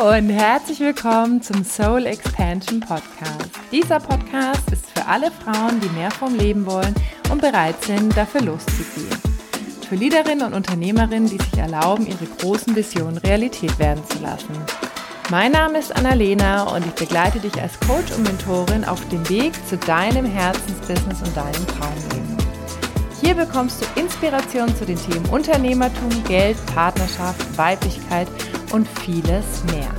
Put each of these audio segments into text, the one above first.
und herzlich willkommen zum Soul Expansion Podcast. Dieser Podcast ist für alle Frauen, die mehr vom Leben wollen und bereit sind, dafür loszugehen. Für Leaderinnen und Unternehmerinnen, die sich erlauben, ihre großen Visionen Realität werden zu lassen. Mein Name ist Annalena und ich begleite dich als Coach und Mentorin auf dem Weg zu deinem Herzensbusiness und deinem Traumleben. Hier bekommst du Inspiration zu den Themen Unternehmertum, Geld, Partnerschaft, Weiblichkeit und vieles mehr.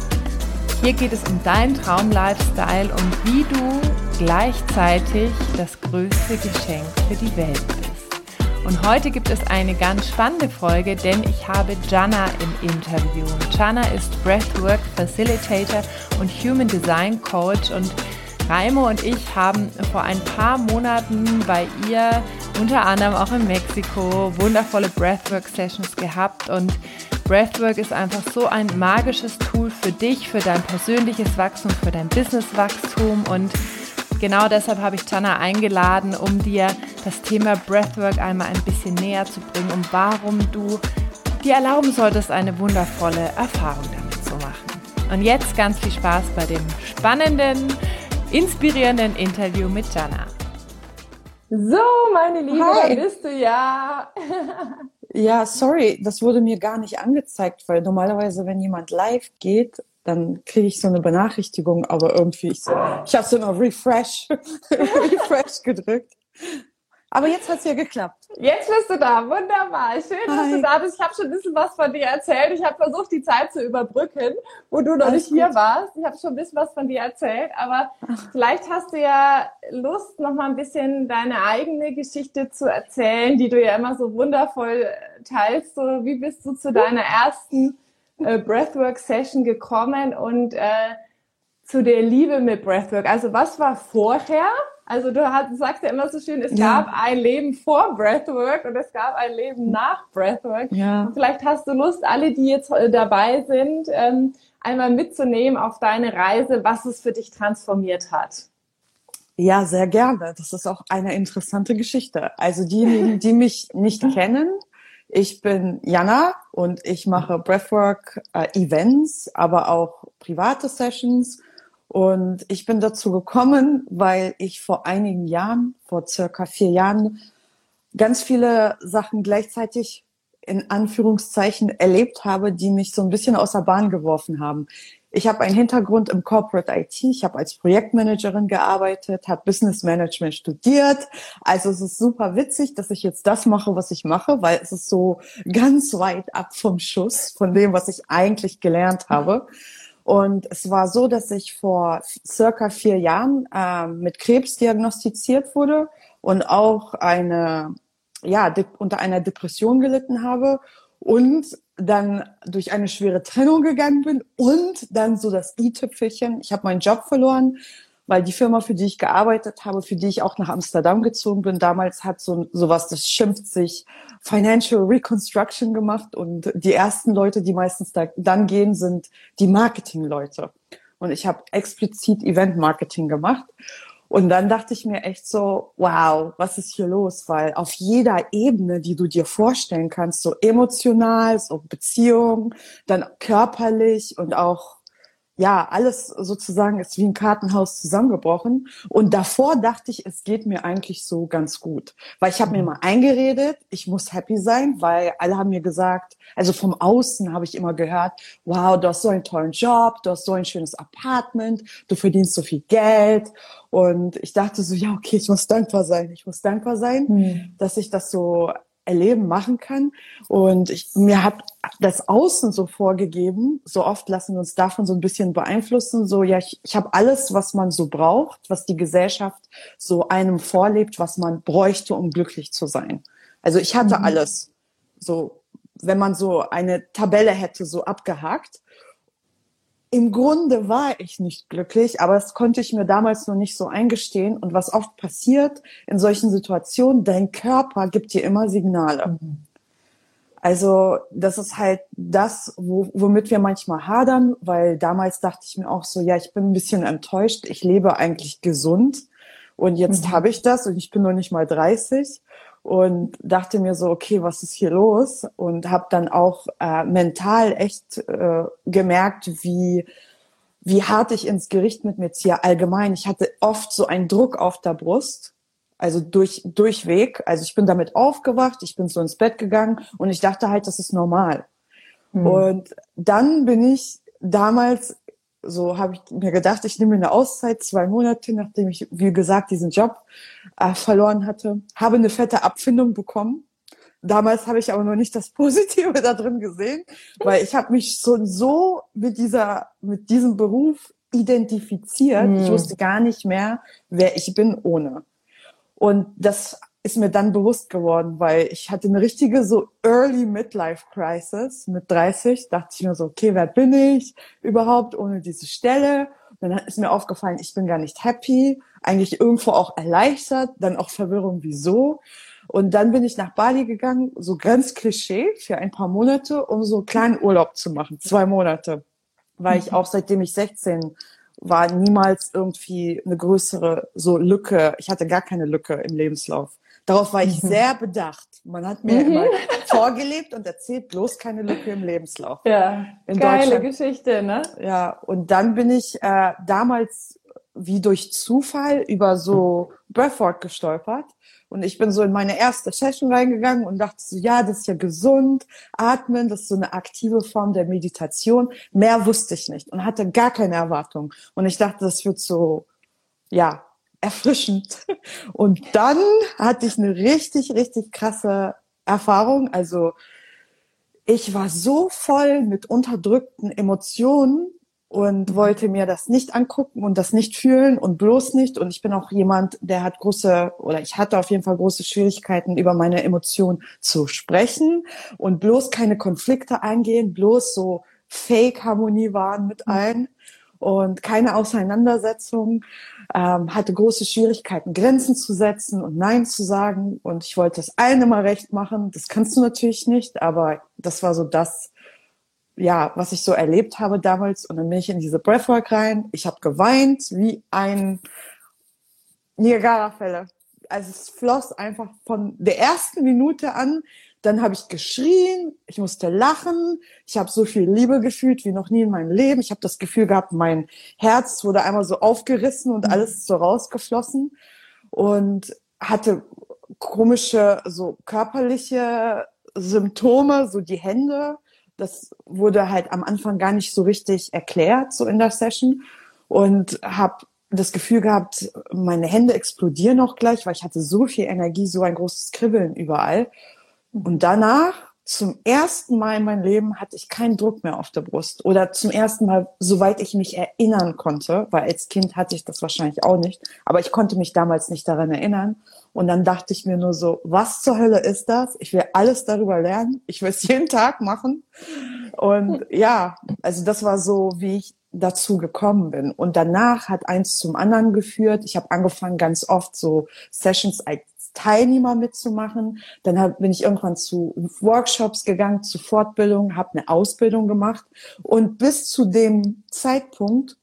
Hier geht es um deinen Traum-Lifestyle und wie du gleichzeitig das größte Geschenk für die Welt bist. Und heute gibt es eine ganz spannende Folge, denn ich habe Jana im Interview. Jana ist Breathwork Facilitator und Human Design Coach und Raimo und ich haben vor ein paar Monaten bei ihr unter anderem auch in Mexiko wundervolle Breathwork Sessions gehabt und Breathwork ist einfach so ein magisches Tool für dich, für dein persönliches Wachstum, für dein Businesswachstum und genau deshalb habe ich Jana eingeladen, um dir das Thema Breathwork einmal ein bisschen näher zu bringen und warum du dir erlauben solltest, eine wundervolle Erfahrung damit zu machen. Und jetzt ganz viel Spaß bei dem spannenden, inspirierenden Interview mit Jana. So, meine Liebe, Hi. da bist du ja. ja, sorry, das wurde mir gar nicht angezeigt, weil normalerweise, wenn jemand live geht, dann kriege ich so eine Benachrichtigung, aber irgendwie ich so, ich habe so noch Refresh, Refresh gedrückt. Aber jetzt hat's ja geklappt. Jetzt bist du da. Wunderbar. Schön, Hi. dass du da bist. Ich habe schon ein bisschen was von dir erzählt. Ich habe versucht, die Zeit zu überbrücken, wo du noch Alles nicht hier warst. Ich habe schon ein bisschen was von dir erzählt. Aber Ach. vielleicht hast du ja Lust, noch mal ein bisschen deine eigene Geschichte zu erzählen, die du ja immer so wundervoll teilst. So, wie bist du zu deiner ersten äh, Breathwork-Session gekommen und äh, zu der Liebe mit Breathwork? Also was war vorher? Also du hast, sagst ja immer so schön, es ja. gab ein Leben vor Breathwork und es gab ein Leben nach Breathwork. Ja. Und vielleicht hast du Lust, alle, die jetzt äh, dabei sind, ähm, einmal mitzunehmen auf deine Reise, was es für dich transformiert hat. Ja, sehr gerne. Das ist auch eine interessante Geschichte. Also diejenigen, die mich nicht kennen, ich bin Jana und ich mache Breathwork äh, Events, aber auch private Sessions. Und ich bin dazu gekommen, weil ich vor einigen Jahren, vor circa vier Jahren, ganz viele Sachen gleichzeitig in Anführungszeichen erlebt habe, die mich so ein bisschen aus der Bahn geworfen haben. Ich habe einen Hintergrund im Corporate IT. Ich habe als Projektmanagerin gearbeitet, habe Business Management studiert. Also es ist super witzig, dass ich jetzt das mache, was ich mache, weil es ist so ganz weit ab vom Schuss von dem, was ich eigentlich gelernt habe. Und es war so, dass ich vor circa vier Jahren äh, mit Krebs diagnostiziert wurde und auch eine, ja, unter einer Depression gelitten habe und dann durch eine schwere Trennung gegangen bin und dann so das i-Tüpfelchen. Ich habe meinen Job verloren, weil die Firma, für die ich gearbeitet habe, für die ich auch nach Amsterdam gezogen bin, damals hat so sowas, das schimpft sich Financial Reconstruction gemacht und die ersten Leute, die meistens da, dann gehen, sind die Marketing-Leute. Und ich habe explizit Event-Marketing gemacht und dann dachte ich mir echt so, wow, was ist hier los? Weil auf jeder Ebene, die du dir vorstellen kannst, so emotional, so Beziehung, dann körperlich und auch ja, alles sozusagen ist wie ein Kartenhaus zusammengebrochen. Und davor dachte ich, es geht mir eigentlich so ganz gut. Weil ich habe mir mal eingeredet, ich muss happy sein, weil alle haben mir gesagt, also vom Außen habe ich immer gehört, wow, du hast so einen tollen Job, du hast so ein schönes Apartment, du verdienst so viel Geld. Und ich dachte so, ja, okay, ich muss dankbar sein. Ich muss dankbar sein, hm. dass ich das so erleben, machen kann. Und ich, mir hat das Außen so vorgegeben, so oft lassen wir uns davon so ein bisschen beeinflussen, so ja, ich, ich habe alles, was man so braucht, was die Gesellschaft so einem vorlebt, was man bräuchte, um glücklich zu sein. Also ich hatte mhm. alles. So, wenn man so eine Tabelle hätte, so abgehakt im Grunde war ich nicht glücklich, aber das konnte ich mir damals noch nicht so eingestehen. Und was oft passiert in solchen Situationen, dein Körper gibt dir immer Signale. Mhm. Also das ist halt das, wo, womit wir manchmal hadern, weil damals dachte ich mir auch so, ja, ich bin ein bisschen enttäuscht, ich lebe eigentlich gesund Und jetzt mhm. habe ich das und ich bin noch nicht mal 30 und dachte mir so, okay, was ist hier los? Und habe dann auch äh, mental echt äh, gemerkt, wie wie hart ich ins Gericht mit mir ziehe. Allgemein, ich hatte oft so einen Druck auf der Brust, also durch durchweg. Also ich bin damit aufgewacht, ich bin so ins Bett gegangen und ich dachte halt, das ist normal. Mhm. Und dann bin ich damals so habe ich mir gedacht, ich nehme eine Auszeit, zwei Monate, nachdem ich, wie gesagt, diesen Job äh, verloren hatte, habe eine fette Abfindung bekommen. Damals habe ich aber noch nicht das Positive da drin gesehen, weil ich habe mich schon so mit dieser, mit diesem Beruf identifiziert. Mhm. Ich hm. wusste gar nicht mehr, wer ich bin ohne. Und das ist mir dann bewusst geworden, weil ich hatte eine richtige so Early Midlife Crisis mit 30. Dachte ich mir so, okay, wer bin ich überhaupt ohne diese Stelle? Und dann ist mir aufgefallen, ich bin gar nicht happy, eigentlich irgendwo auch erleichtert, dann auch Verwirrung, wieso? Und dann bin ich nach Bali gegangen, so ganz Klischee, für ein paar Monate, um so einen kleinen Urlaub zu machen, zwei Monate, weil ich mhm. auch seitdem ich 16 war niemals irgendwie eine größere so Lücke. Ich hatte gar keine Lücke im Lebenslauf. Darauf war ich mhm. sehr bedacht. Man hat mir mhm. immer vorgelebt und erzählt bloß keine Lücke im Lebenslauf. Ja, in geile Geschichte, ne? Ja, und dann bin ich äh, damals wie durch Zufall über so Breathwork gestolpert. Und ich bin so in meine erste Session reingegangen und dachte so, ja, das ist ja gesund, atmen, das ist so eine aktive Form der Meditation. Mehr wusste ich nicht und hatte gar keine Erwartung. Und ich dachte, das wird so, ja, erfrischend. Und dann hatte ich eine richtig, richtig krasse Erfahrung. Also ich war so voll mit unterdrückten Emotionen und wollte mir das nicht angucken und das nicht fühlen und bloß nicht. Und ich bin auch jemand, der hat große, oder ich hatte auf jeden Fall große Schwierigkeiten, über meine Emotionen zu sprechen und bloß keine Konflikte eingehen, bloß so Fake-Harmonie waren mit mhm. allen und keine Auseinandersetzung, ähm, hatte große Schwierigkeiten, Grenzen zu setzen und Nein zu sagen. Und ich wollte es allen immer recht machen. Das kannst du natürlich nicht, aber das war so das, ja, was ich so erlebt habe damals. Und dann bin ich in diese Breathwork rein. Ich habe geweint wie ein Niagara-Fälle. Also es floss einfach von der ersten Minute an dann habe ich geschrien, ich musste lachen, ich habe so viel Liebe gefühlt wie noch nie in meinem Leben. Ich habe das Gefühl gehabt, mein Herz wurde einmal so aufgerissen und mhm. alles so rausgeflossen und hatte komische so körperliche Symptome, so die Hände. Das wurde halt am Anfang gar nicht so richtig erklärt, so in der Session. Und habe das Gefühl gehabt, meine Hände explodieren auch gleich, weil ich hatte so viel Energie, so ein großes Kribbeln überall. Und danach, zum ersten Mal in meinem Leben, hatte ich keinen Druck mehr auf der Brust. Oder zum ersten Mal, soweit ich mich erinnern konnte, weil als Kind hatte ich das wahrscheinlich auch nicht, aber ich konnte mich damals nicht daran erinnern. Und dann dachte ich mir nur so, was zur Hölle ist das? Ich will alles darüber lernen. Ich will es jeden Tag machen. Und ja, also das war so, wie ich dazu gekommen bin. Und danach hat eins zum anderen geführt. Ich habe angefangen, ganz oft so Sessions als Teilnehmer mitzumachen. Dann hab, bin ich irgendwann zu Workshops gegangen, zu Fortbildungen, habe eine Ausbildung gemacht. Und bis zu dem Zeitpunkt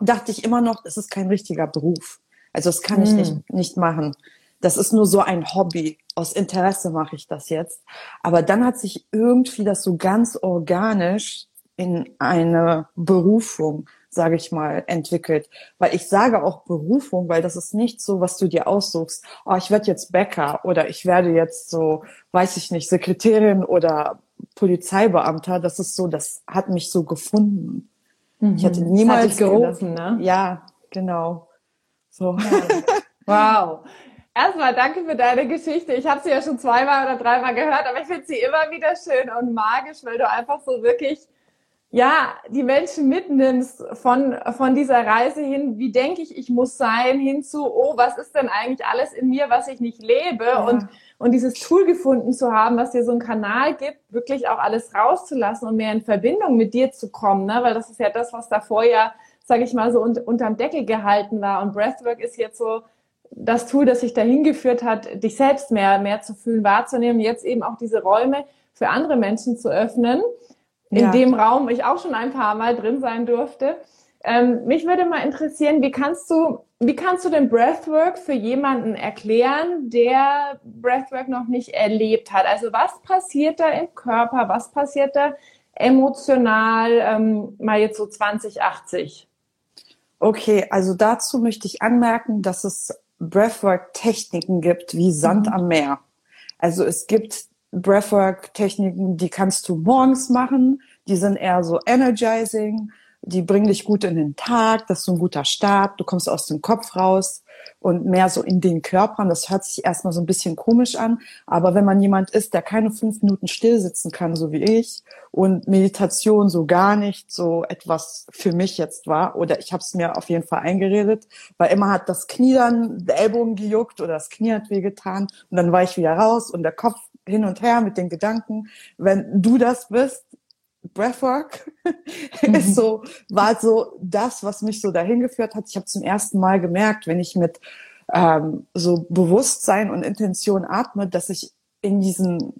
dachte ich immer noch, es ist kein richtiger Beruf. Also das kann ich hm. nicht, nicht machen. Das ist nur so ein Hobby. Aus Interesse mache ich das jetzt. Aber dann hat sich irgendwie das so ganz organisch in eine Berufung sage ich mal, entwickelt. Weil ich sage auch Berufung, weil das ist nicht so, was du dir aussuchst. Oh, ich werde jetzt Bäcker oder ich werde jetzt so, weiß ich nicht, Sekretärin oder Polizeibeamter. Das ist so, das hat mich so gefunden. Mhm. Ich hatte niemals hat gerufen, ne? Ja, genau. So. Wow. Erstmal danke für deine Geschichte. Ich habe sie ja schon zweimal oder dreimal gehört, aber ich finde sie immer wieder schön und magisch, weil du einfach so wirklich ja, die Menschen mitnimmst von, von dieser Reise hin, wie denke ich, ich muss sein, hinzu, oh, was ist denn eigentlich alles in mir, was ich nicht lebe ja. und, und dieses Tool gefunden zu haben, was dir so einen Kanal gibt, wirklich auch alles rauszulassen und mehr in Verbindung mit dir zu kommen, ne? weil das ist ja das, was davor ja, sage ich mal, so un unterm Deckel gehalten war und Breathwork ist jetzt so das Tool, das sich dahin geführt hat, dich selbst mehr, mehr zu fühlen, wahrzunehmen, jetzt eben auch diese Räume für andere Menschen zu öffnen in ja. dem Raum ich auch schon ein paar Mal drin sein durfte. Ähm, mich würde mal interessieren, wie kannst du wie kannst du den Breathwork für jemanden erklären, der Breathwork noch nicht erlebt hat? Also was passiert da im Körper? Was passiert da emotional, ähm, mal jetzt so 2080? Okay, also dazu möchte ich anmerken, dass es Breathwork-Techniken gibt wie Sand mhm. am Meer. Also es gibt Breathwork-Techniken, die kannst du morgens machen, die sind eher so energizing. Die bringen dich gut in den Tag, das ist so ein guter Start, du kommst aus dem Kopf raus und mehr so in den Körpern. Das hört sich erstmal so ein bisschen komisch an, aber wenn man jemand ist, der keine fünf Minuten still sitzen kann, so wie ich, und Meditation so gar nicht so etwas für mich jetzt war, oder ich habe es mir auf jeden Fall eingeredet, weil immer hat das Knie dann, der Ellbogen gejuckt oder das Knie hat wehgetan und dann war ich wieder raus und der Kopf hin und her mit den Gedanken. Wenn du das bist, Breathwork ist so, war so das, was mich so dahin geführt hat. Ich habe zum ersten Mal gemerkt, wenn ich mit ähm, so Bewusstsein und Intention atme, dass ich in diesen,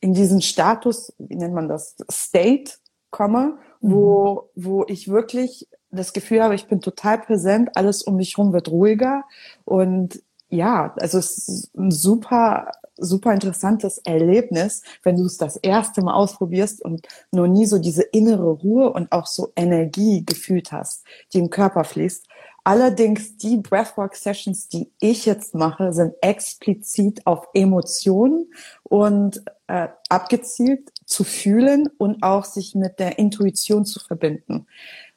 in diesen Status, wie nennt man das, State komme, wo, wo ich wirklich das Gefühl habe, ich bin total präsent, alles um mich herum wird ruhiger und ja, also es ist ein super super interessantes Erlebnis, wenn du es das erste Mal ausprobierst und noch nie so diese innere Ruhe und auch so Energie gefühlt hast, die im Körper fließt. Allerdings die Breathwork-Sessions, die ich jetzt mache, sind explizit auf Emotionen und äh, abgezielt zu fühlen und auch sich mit der Intuition zu verbinden.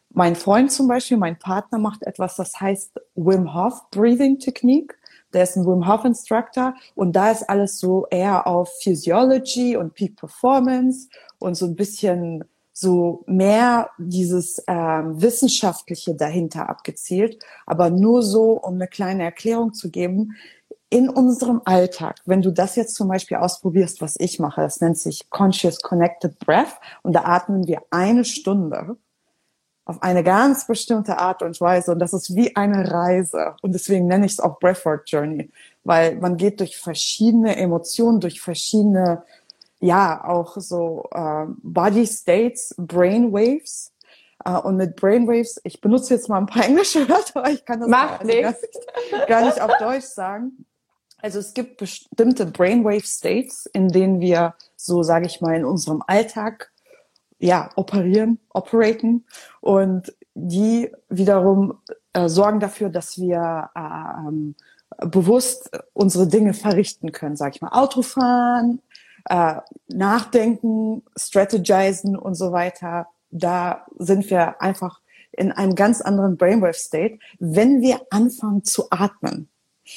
Mein Freund zum Beispiel, mein Partner macht etwas, das heißt Wim Hof Breathing Technique der ist ein Wim Hof Instructor und da ist alles so eher auf Physiology und Peak Performance und so ein bisschen so mehr dieses ähm, Wissenschaftliche dahinter abgezielt, aber nur so, um eine kleine Erklärung zu geben. In unserem Alltag, wenn du das jetzt zum Beispiel ausprobierst, was ich mache, das nennt sich Conscious Connected Breath und da atmen wir eine Stunde auf eine ganz bestimmte Art und Weise. Und das ist wie eine Reise. Und deswegen nenne ich es auch Breathwork Journey, weil man geht durch verschiedene Emotionen, durch verschiedene, ja, auch so äh, Body States, Brainwaves. Uh, und mit Brainwaves, ich benutze jetzt mal ein paar englische Wörter, ich kann das Macht also gar, nicht, gar nicht auf Deutsch sagen. Also es gibt bestimmte Brainwave States, in denen wir so, sage ich mal, in unserem Alltag ja, operieren, operaten und die wiederum äh, sorgen dafür, dass wir ähm, bewusst unsere Dinge verrichten können, sag ich mal, Autofahren, äh, nachdenken, strategizen und so weiter. Da sind wir einfach in einem ganz anderen Brainwave State, wenn wir anfangen zu atmen.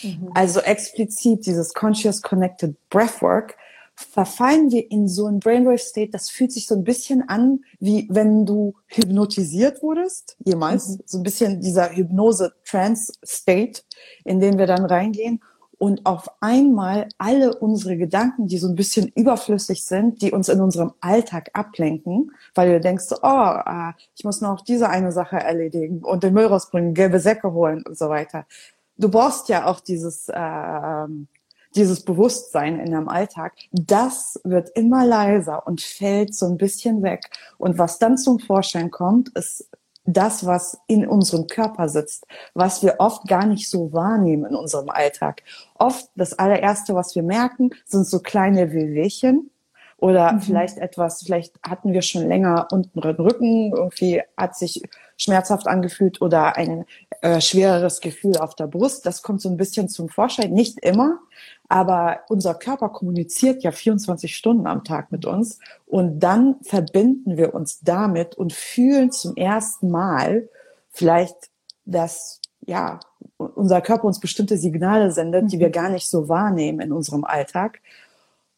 Mhm. Also explizit dieses Conscious Connected Breathwork verfallen wir in so ein Brainwave-State, das fühlt sich so ein bisschen an, wie wenn du hypnotisiert wurdest, jemals. Mhm. So ein bisschen dieser Hypnose-Trance-State, in den wir dann reingehen. Und auf einmal alle unsere Gedanken, die so ein bisschen überflüssig sind, die uns in unserem Alltag ablenken, weil du denkst, oh, äh, ich muss noch diese eine Sache erledigen und den Müll rausbringen, gelbe Säcke holen und so weiter. Du brauchst ja auch dieses äh, dieses Bewusstsein in deinem Alltag, das wird immer leiser und fällt so ein bisschen weg. Und was dann zum Vorschein kommt, ist das, was in unserem Körper sitzt, was wir oft gar nicht so wahrnehmen in unserem Alltag. Oft das allererste, was wir merken, sind so kleine Wehwehchen oder mhm. vielleicht etwas, vielleicht hatten wir schon länger unten Rücken, irgendwie hat sich schmerzhaft angefühlt oder ein äh, schwereres Gefühl auf der Brust. Das kommt so ein bisschen zum Vorschein, nicht immer, aber unser Körper kommuniziert ja 24 Stunden am Tag mit uns und dann verbinden wir uns damit und fühlen zum ersten Mal vielleicht, dass ja unser Körper uns bestimmte Signale sendet, die wir mhm. gar nicht so wahrnehmen in unserem Alltag.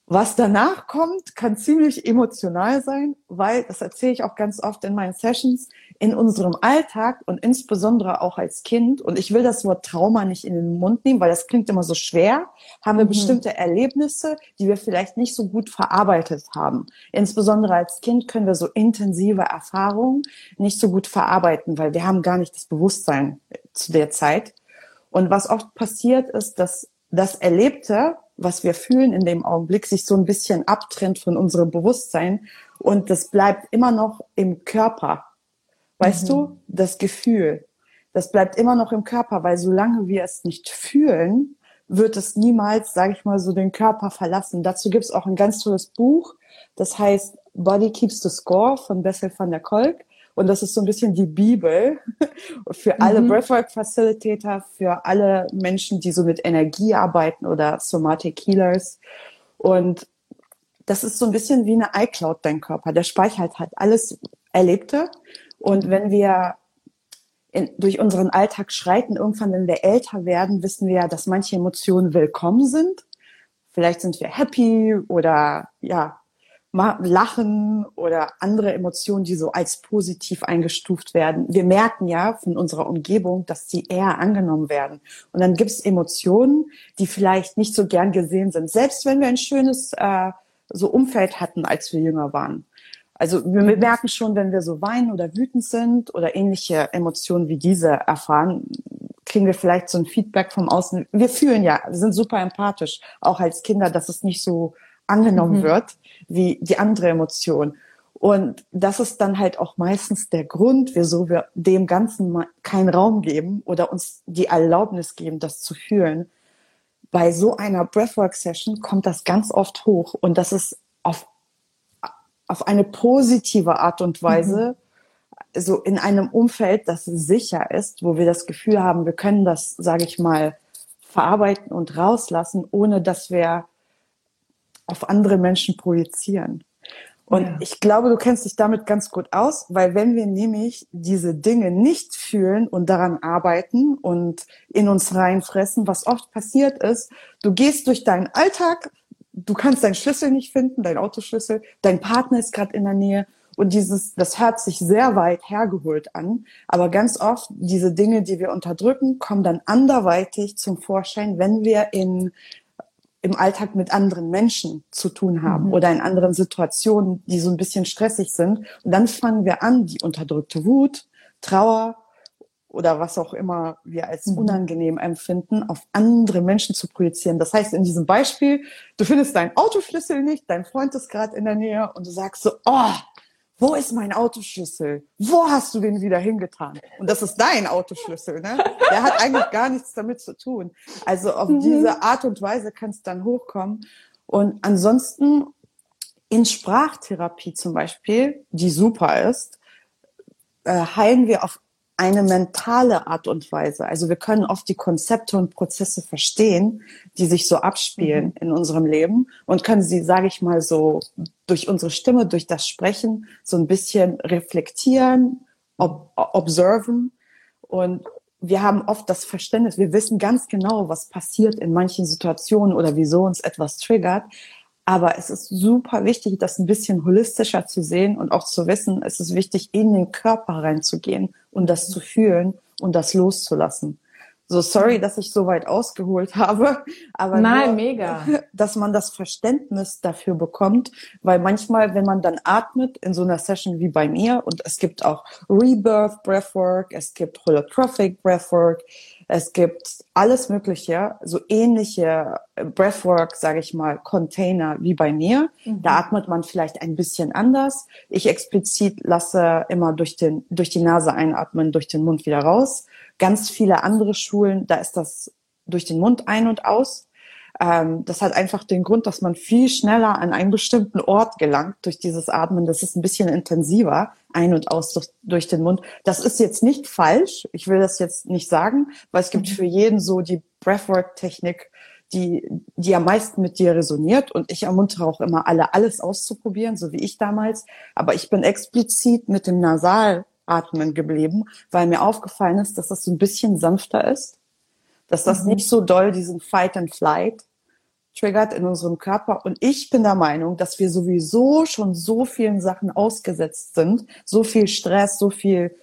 Was danach kommt, kann ziemlich emotional sein, weil, das erzähle ich auch ganz oft in meinen Sessions, in unserem Alltag und insbesondere auch als Kind, und ich will das Wort Trauma nicht in den Mund nehmen, weil das klingt immer so schwer, haben wir mhm. bestimmte Erlebnisse, die wir vielleicht nicht so gut verarbeitet haben. Insbesondere als Kind können wir so intensive Erfahrungen nicht so gut verarbeiten, weil wir haben gar nicht das Bewusstsein zu der Zeit. Und was oft passiert ist, dass das Erlebte, was wir fühlen in dem Augenblick, sich so ein bisschen abtrennt von unserem Bewusstsein und das bleibt immer noch im Körper. Weißt mhm. du, das Gefühl. das bleibt immer noch im Körper, weil solange wir es nicht fühlen, wird es niemals, sage ich mal, so den Körper verlassen. Dazu gibt es auch ein ganz tolles Buch, das heißt Body Keeps the Score von Bessel van der Kolk. Und das ist so ein bisschen die Bibel für alle mhm. Breathwork-Facilitator, für alle Menschen, die so mit Energie arbeiten oder Somatic Healers. Und das ist so ein bisschen wie eine iCloud, dein Körper. Der speichert halt alles Erlebte. Und wenn wir in, durch unseren Alltag schreiten, irgendwann, wenn wir älter werden, wissen wir ja, dass manche Emotionen willkommen sind. Vielleicht sind wir happy oder ja, Lachen oder andere Emotionen, die so als positiv eingestuft werden. Wir merken ja von unserer Umgebung, dass die eher angenommen werden. Und dann gibt es Emotionen, die vielleicht nicht so gern gesehen sind, selbst wenn wir ein schönes äh, so Umfeld hatten, als wir jünger waren. Also wir merken schon, wenn wir so weinen oder wütend sind oder ähnliche Emotionen wie diese erfahren, kriegen wir vielleicht so ein Feedback vom Außen. Wir fühlen ja, wir sind super empathisch, auch als Kinder, dass es nicht so angenommen mhm. wird wie die andere Emotion. Und das ist dann halt auch meistens der Grund, wieso wir dem Ganzen keinen Raum geben oder uns die Erlaubnis geben, das zu fühlen. Bei so einer Breathwork-Session kommt das ganz oft hoch und das ist auf, auf eine positive Art und Weise, mhm. so in einem Umfeld, das sicher ist, wo wir das Gefühl haben, wir können das, sage ich mal, verarbeiten und rauslassen, ohne dass wir auf andere Menschen projizieren. Und ja. ich glaube, du kennst dich damit ganz gut aus, weil wenn wir nämlich diese Dinge nicht fühlen und daran arbeiten und in uns reinfressen, was oft passiert ist, du gehst durch deinen Alltag, du kannst deinen Schlüssel nicht finden, dein Autoschlüssel, dein Partner ist gerade in der Nähe und dieses, das hört sich sehr weit hergeholt an, aber ganz oft diese Dinge, die wir unterdrücken, kommen dann anderweitig zum Vorschein, wenn wir in im Alltag mit anderen Menschen zu tun haben mhm. oder in anderen Situationen, die so ein bisschen stressig sind. Und dann fangen wir an, die unterdrückte Wut, Trauer oder was auch immer wir als mhm. unangenehm empfinden, auf andere Menschen zu projizieren. Das heißt, in diesem Beispiel, du findest deinen Autoschlüssel nicht, dein Freund ist gerade in der Nähe und du sagst so, oh, wo ist mein Autoschlüssel? Wo hast du den wieder hingetan? Und das ist dein Autoschlüssel, ne? Der hat eigentlich gar nichts damit zu tun. Also auf mhm. diese Art und Weise kann es dann hochkommen. Und ansonsten in Sprachtherapie zum Beispiel, die super ist, äh, heilen wir auf eine mentale Art und Weise. Also wir können oft die Konzepte und Prozesse verstehen, die sich so abspielen mhm. in unserem Leben und können sie, sage ich mal, so durch unsere Stimme, durch das Sprechen so ein bisschen reflektieren, ob, observen und wir haben oft das Verständnis, wir wissen ganz genau, was passiert in manchen Situationen oder wieso uns etwas triggert, aber es ist super wichtig, das ein bisschen holistischer zu sehen und auch zu wissen, es ist wichtig, in den Körper reinzugehen und das zu fühlen und das loszulassen. So sorry, dass ich so weit ausgeholt habe, aber Nein, nur, mega. dass man das Verständnis dafür bekommt, weil manchmal, wenn man dann atmet in so einer Session wie bei mir und es gibt auch Rebirth Breathwork, es gibt Holotrophic Breathwork, es gibt alles Mögliche, so ähnliche Breathwork, sage ich mal, Container wie bei mir. Mhm. Da atmet man vielleicht ein bisschen anders. Ich explizit lasse immer durch, den, durch die Nase einatmen, durch den Mund wieder raus. Ganz viele andere Schulen, da ist das durch den Mund ein und aus. Ähm, das hat einfach den Grund, dass man viel schneller an einen bestimmten Ort gelangt durch dieses Atmen. Das ist ein bisschen intensiver, ein und aus durch, durch den Mund. Das ist jetzt nicht falsch. Ich will das jetzt nicht sagen, weil es gibt mhm. für jeden so die Breathwork-Technik, die, die am meisten mit dir resoniert. Und ich ermuntere auch immer alle, alles auszuprobieren, so wie ich damals. Aber ich bin explizit mit dem Nasalatmen geblieben, weil mir aufgefallen ist, dass das so ein bisschen sanfter ist dass das mhm. nicht so doll diesen Fight and Flight triggert in unserem Körper. Und ich bin der Meinung, dass wir sowieso schon so vielen Sachen ausgesetzt sind, so viel Stress, so viel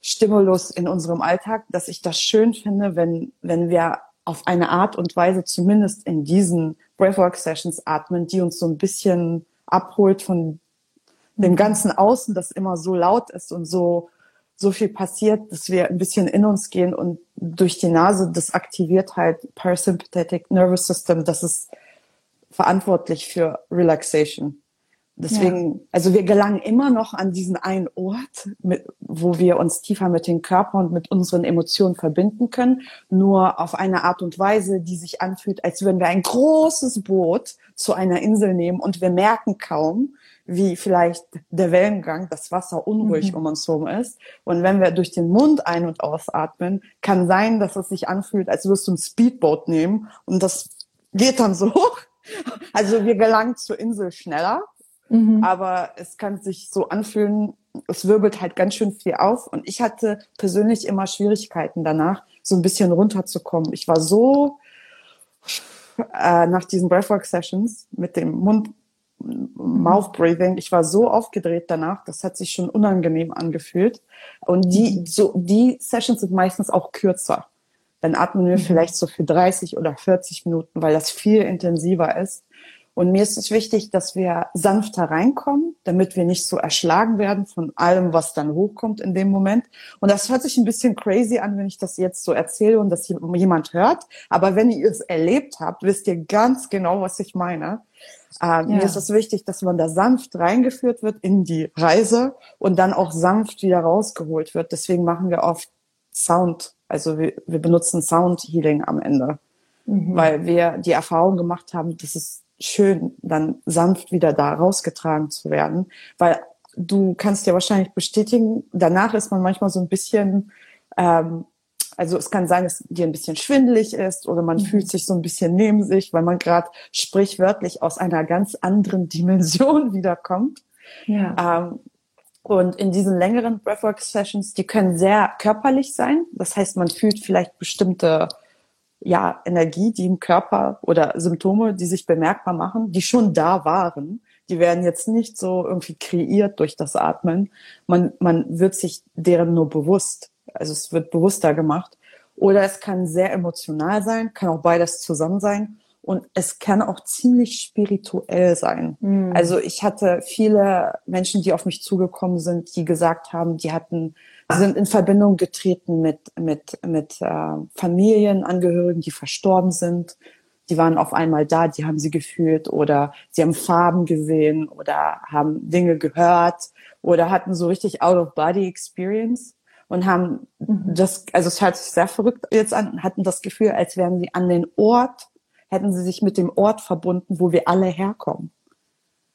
Stimulus in unserem Alltag, dass ich das schön finde, wenn, wenn wir auf eine Art und Weise zumindest in diesen Breathwork Sessions atmen, die uns so ein bisschen abholt von dem mhm. ganzen Außen, das immer so laut ist und so so viel passiert, dass wir ein bisschen in uns gehen und durch die Nase, das aktiviert halt Parasympathetic Nervous System, das ist verantwortlich für Relaxation. Deswegen, ja. also wir gelangen immer noch an diesen einen Ort, mit, wo wir uns tiefer mit dem Körper und mit unseren Emotionen verbinden können, nur auf eine Art und Weise, die sich anfühlt, als würden wir ein großes Boot zu einer Insel nehmen und wir merken kaum, wie vielleicht der Wellengang, das Wasser unruhig mhm. um uns herum ist. Und wenn wir durch den Mund ein- und ausatmen, kann sein, dass es sich anfühlt, als würdest du ein Speedboat nehmen und das geht dann so hoch. Also wir gelangen zur Insel schneller Mhm. Aber es kann sich so anfühlen, es wirbelt halt ganz schön viel auf. Und ich hatte persönlich immer Schwierigkeiten danach, so ein bisschen runterzukommen. Ich war so äh, nach diesen Breathwork-Sessions mit dem Mund, Mouth Breathing, ich war so aufgedreht danach, das hat sich schon unangenehm angefühlt. Und die, mhm. so, die Sessions sind meistens auch kürzer. Dann atmen wir mhm. vielleicht so für 30 oder 40 Minuten, weil das viel intensiver ist. Und mir ist es wichtig, dass wir sanfter reinkommen, damit wir nicht so erschlagen werden von allem, was dann hochkommt in dem Moment. Und das hört sich ein bisschen crazy an, wenn ich das jetzt so erzähle und das jemand hört. Aber wenn ihr es erlebt habt, wisst ihr ganz genau, was ich meine. Ähm, ja. Mir ist es wichtig, dass man da sanft reingeführt wird in die Reise und dann auch sanft wieder rausgeholt wird. Deswegen machen wir oft Sound. Also wir, wir benutzen Sound Healing am Ende. Mhm. Weil wir die Erfahrung gemacht haben, dass es schön, dann sanft wieder da rausgetragen zu werden, weil du kannst ja wahrscheinlich bestätigen, danach ist man manchmal so ein bisschen, ähm, also es kann sein, dass dir ein bisschen schwindelig ist oder man mhm. fühlt sich so ein bisschen neben sich, weil man gerade sprichwörtlich aus einer ganz anderen Dimension wiederkommt. Ja. Ähm, und in diesen längeren Breathwork-Sessions, die können sehr körperlich sein. Das heißt, man fühlt vielleicht bestimmte ja, Energie, die im Körper oder Symptome, die sich bemerkbar machen, die schon da waren. Die werden jetzt nicht so irgendwie kreiert durch das Atmen. Man, man wird sich deren nur bewusst. Also es wird bewusster gemacht. Oder es kann sehr emotional sein, kann auch beides zusammen sein. Und es kann auch ziemlich spirituell sein. Mhm. Also ich hatte viele Menschen, die auf mich zugekommen sind, die gesagt haben, die hatten sind in Verbindung getreten mit, mit, mit äh, Familienangehörigen, die verstorben sind. Die waren auf einmal da, die haben sie gefühlt oder sie haben Farben gesehen oder haben Dinge gehört oder hatten so richtig Out-of-Body-Experience und haben mhm. das, also es hört sich sehr verrückt jetzt an, hatten das Gefühl, als wären sie an den Ort, hätten sie sich mit dem Ort verbunden, wo wir alle herkommen.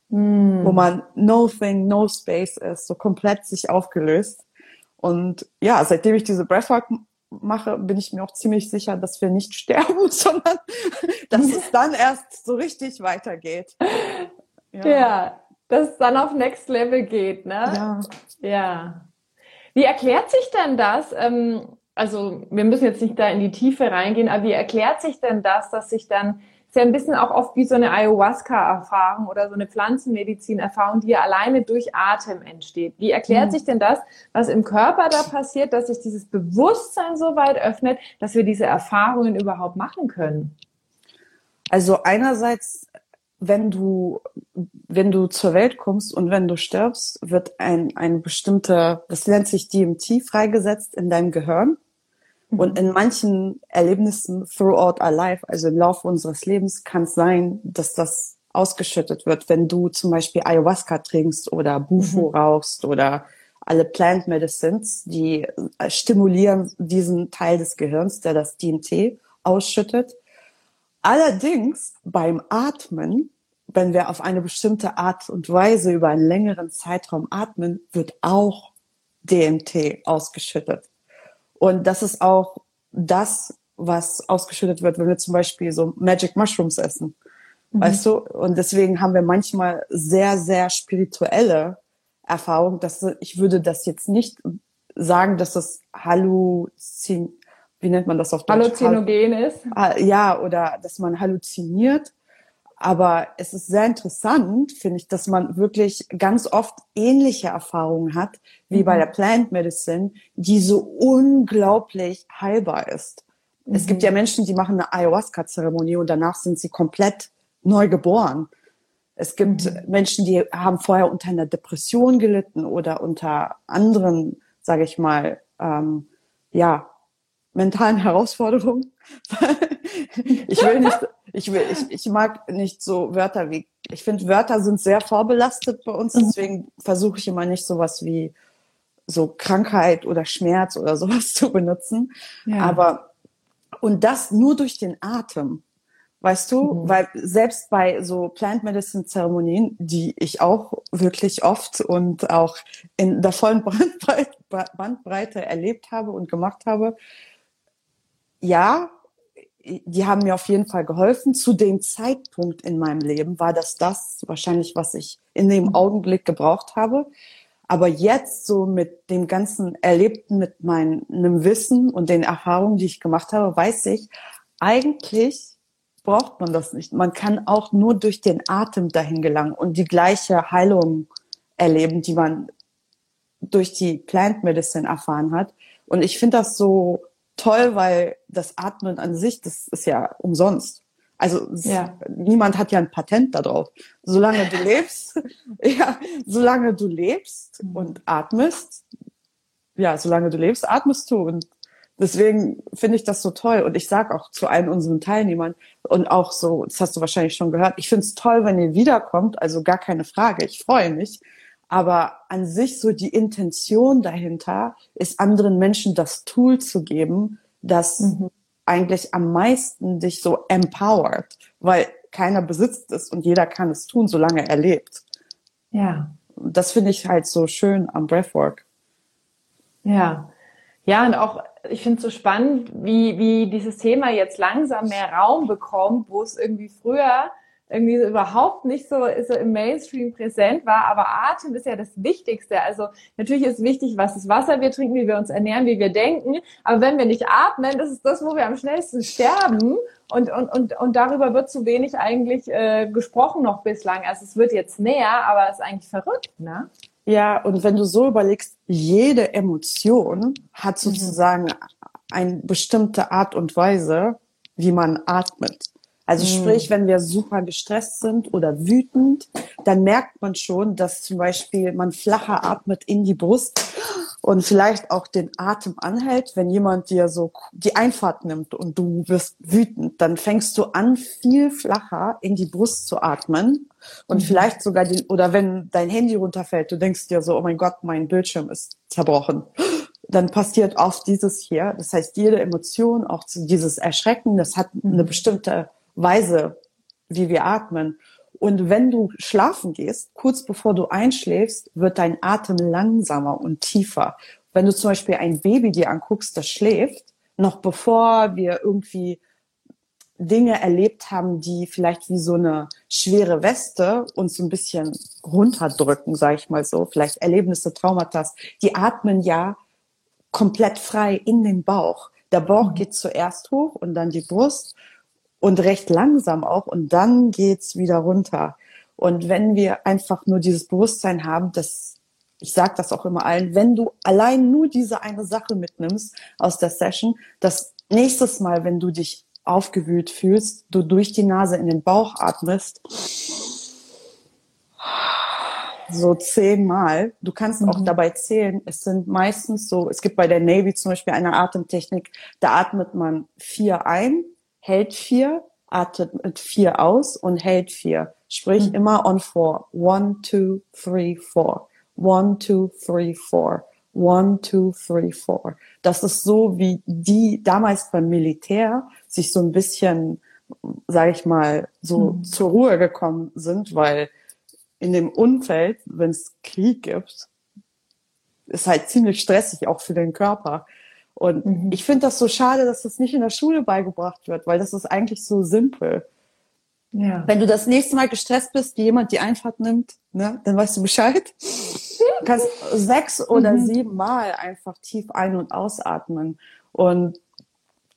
Mhm. Wo man no thing, no space ist, so komplett sich aufgelöst. Und ja, seitdem ich diese Breathwork mache, bin ich mir auch ziemlich sicher, dass wir nicht sterben, sondern dass es dann erst so richtig weitergeht. Ja, ja dass es dann auf Next Level geht, ne? Ja. Ja. Wie erklärt sich denn das? Ähm, also wir müssen jetzt nicht da in die Tiefe reingehen, aber wie erklärt sich denn das, dass sich dann ist ja ein bisschen auch oft wie so eine Ayahuasca-Erfahrung oder so eine Pflanzenmedizin-Erfahrung, die ja alleine durch Atem entsteht. Wie erklärt mhm. sich denn das, was im Körper da passiert, dass sich dieses Bewusstsein so weit öffnet, dass wir diese Erfahrungen überhaupt machen können? Also einerseits, wenn du, wenn du zur Welt kommst und wenn du stirbst, wird ein, ein bestimmter, das nennt sich DMT freigesetzt in deinem Gehirn. Und mhm. in manchen Erlebnissen throughout our life, also im Laufe unseres Lebens, kann es sein, dass das ausgeschüttet wird, wenn du zum Beispiel Ayahuasca trinkst oder Bufo mhm. rauchst oder alle Plant Medicines, die äh, stimulieren diesen Teil des Gehirns, der das DMT ausschüttet. Allerdings beim Atmen, wenn wir auf eine bestimmte Art und Weise über einen längeren Zeitraum atmen, wird auch DMT ausgeschüttet. Und das ist auch das, was ausgeschüttet wird, wenn wir zum Beispiel so Magic Mushrooms essen. Mhm. Weißt du? Und deswegen haben wir manchmal sehr, sehr spirituelle Erfahrungen. Dass ich würde das jetzt nicht sagen, dass das Halluzin, wie nennt man das auf Deutsch? Halluzinogen ist. Ja, oder dass man halluziniert. Aber es ist sehr interessant, finde ich, dass man wirklich ganz oft ähnliche Erfahrungen hat wie mhm. bei der Plant Medicine, die so unglaublich heilbar ist. Mhm. Es gibt mhm. ja Menschen, die machen eine Ayahuasca-Zeremonie und danach sind sie komplett neu geboren. Es gibt mhm. Menschen, die haben vorher unter einer Depression gelitten oder unter anderen, sage ich mal, ähm, ja, mentalen Herausforderungen. ich will nicht, ich will, ich, ich mag nicht so Wörter wie Ich finde, Wörter sind sehr vorbelastet bei uns, mhm. deswegen versuche ich immer nicht sowas wie so Krankheit oder Schmerz oder sowas zu benutzen. Ja. Aber, und das nur durch den Atem. Weißt du, mhm. weil selbst bei so Plant Medicine Zeremonien, die ich auch wirklich oft und auch in der vollen Bandbreite, Bandbreite erlebt habe und gemacht habe, ja, die haben mir auf jeden Fall geholfen. Zu dem Zeitpunkt in meinem Leben war das das wahrscheinlich, was ich in dem. Augenblick gebraucht habe. Aber jetzt so mit dem ganzen Erlebten, mit meinem Wissen und den Erfahrungen, die ich gemacht habe, weiß ich, eigentlich braucht man das nicht. Man kann auch nur durch den Atem dahin gelangen und die gleiche Heilung erleben, die man durch die Plant Medicine erfahren hat. Und ich finde das so toll, weil das Atmen an sich, das ist ja umsonst. Also ja. niemand hat ja ein Patent darauf. Solange du lebst, ja, solange du lebst mhm. und atmest, ja, solange du lebst, atmest du. Und deswegen finde ich das so toll. Und ich sage auch zu allen unseren Teilnehmern und auch so, das hast du wahrscheinlich schon gehört, ich finde es toll, wenn ihr wiederkommt, also gar keine Frage, ich freue mich. Aber an sich so die Intention dahinter ist, anderen Menschen das Tool zu geben, das mhm. eigentlich am meisten dich so empowert, weil keiner besitzt es und jeder kann es tun, solange er lebt. Ja. Das finde ich halt so schön am Breathwork. Ja. Ja, und auch ich finde es so spannend, wie, wie dieses Thema jetzt langsam mehr Raum bekommt, wo es irgendwie früher irgendwie überhaupt nicht so, so im Mainstream präsent war. Aber Atem ist ja das Wichtigste. Also natürlich ist wichtig, was das Wasser wir trinken, wie wir uns ernähren, wie wir denken. Aber wenn wir nicht atmen, das ist das, wo wir am schnellsten sterben. Und, und, und, und darüber wird zu wenig eigentlich äh, gesprochen noch bislang. Also es wird jetzt näher, aber es ist eigentlich verrückt, ne? Ja, und wenn du so überlegst, jede Emotion hat mhm. sozusagen mhm. eine bestimmte Art und Weise, wie man atmet. Also mhm. sprich, wenn wir super gestresst sind oder wütend, dann merkt man schon, dass zum Beispiel man flacher atmet in die Brust und vielleicht auch den Atem anhält. Wenn jemand dir so die Einfahrt nimmt und du wirst wütend, dann fängst du an, viel flacher in die Brust zu atmen und mhm. vielleicht sogar den, oder wenn dein Handy runterfällt, du denkst dir so, oh mein Gott, mein Bildschirm ist zerbrochen dann passiert oft dieses hier. Das heißt, jede Emotion, auch dieses Erschrecken, das hat eine bestimmte Weise, wie wir atmen. Und wenn du schlafen gehst, kurz bevor du einschläfst, wird dein Atem langsamer und tiefer. Wenn du zum Beispiel ein Baby dir anguckst, das schläft, noch bevor wir irgendwie Dinge erlebt haben, die vielleicht wie so eine schwere Weste uns so ein bisschen runterdrücken, sage ich mal so, vielleicht Erlebnisse, Traumata, die atmen ja komplett frei in den Bauch. Der Bauch mhm. geht zuerst hoch und dann die Brust und recht langsam auch und dann geht's wieder runter. Und wenn wir einfach nur dieses Bewusstsein haben, dass ich sage das auch immer allen, wenn du allein nur diese eine Sache mitnimmst aus der Session, dass nächstes Mal, wenn du dich aufgewühlt fühlst, du durch die Nase in den Bauch atmest, so zehnmal. Du kannst mhm. auch dabei zählen. Es sind meistens so, es gibt bei der Navy zum Beispiel eine Atemtechnik, da atmet man vier ein, hält vier, atmet mit vier aus und hält vier. Sprich mhm. immer on four. One, two, three, four. One, two, three, four. One, two, three, four. Das ist so, wie die damals beim Militär sich so ein bisschen, sage ich mal, so mhm. zur Ruhe gekommen sind, weil in dem Umfeld, wenn es Krieg gibt, ist halt ziemlich stressig auch für den Körper. Und mhm. ich finde das so schade, dass das nicht in der Schule beigebracht wird, weil das ist eigentlich so simpel. Ja. Wenn du das nächste Mal gestresst bist, jemand die Einfahrt nimmt, ne, dann weißt du Bescheid. Du kannst sechs oder mhm. sieben Mal einfach tief ein- und ausatmen. Und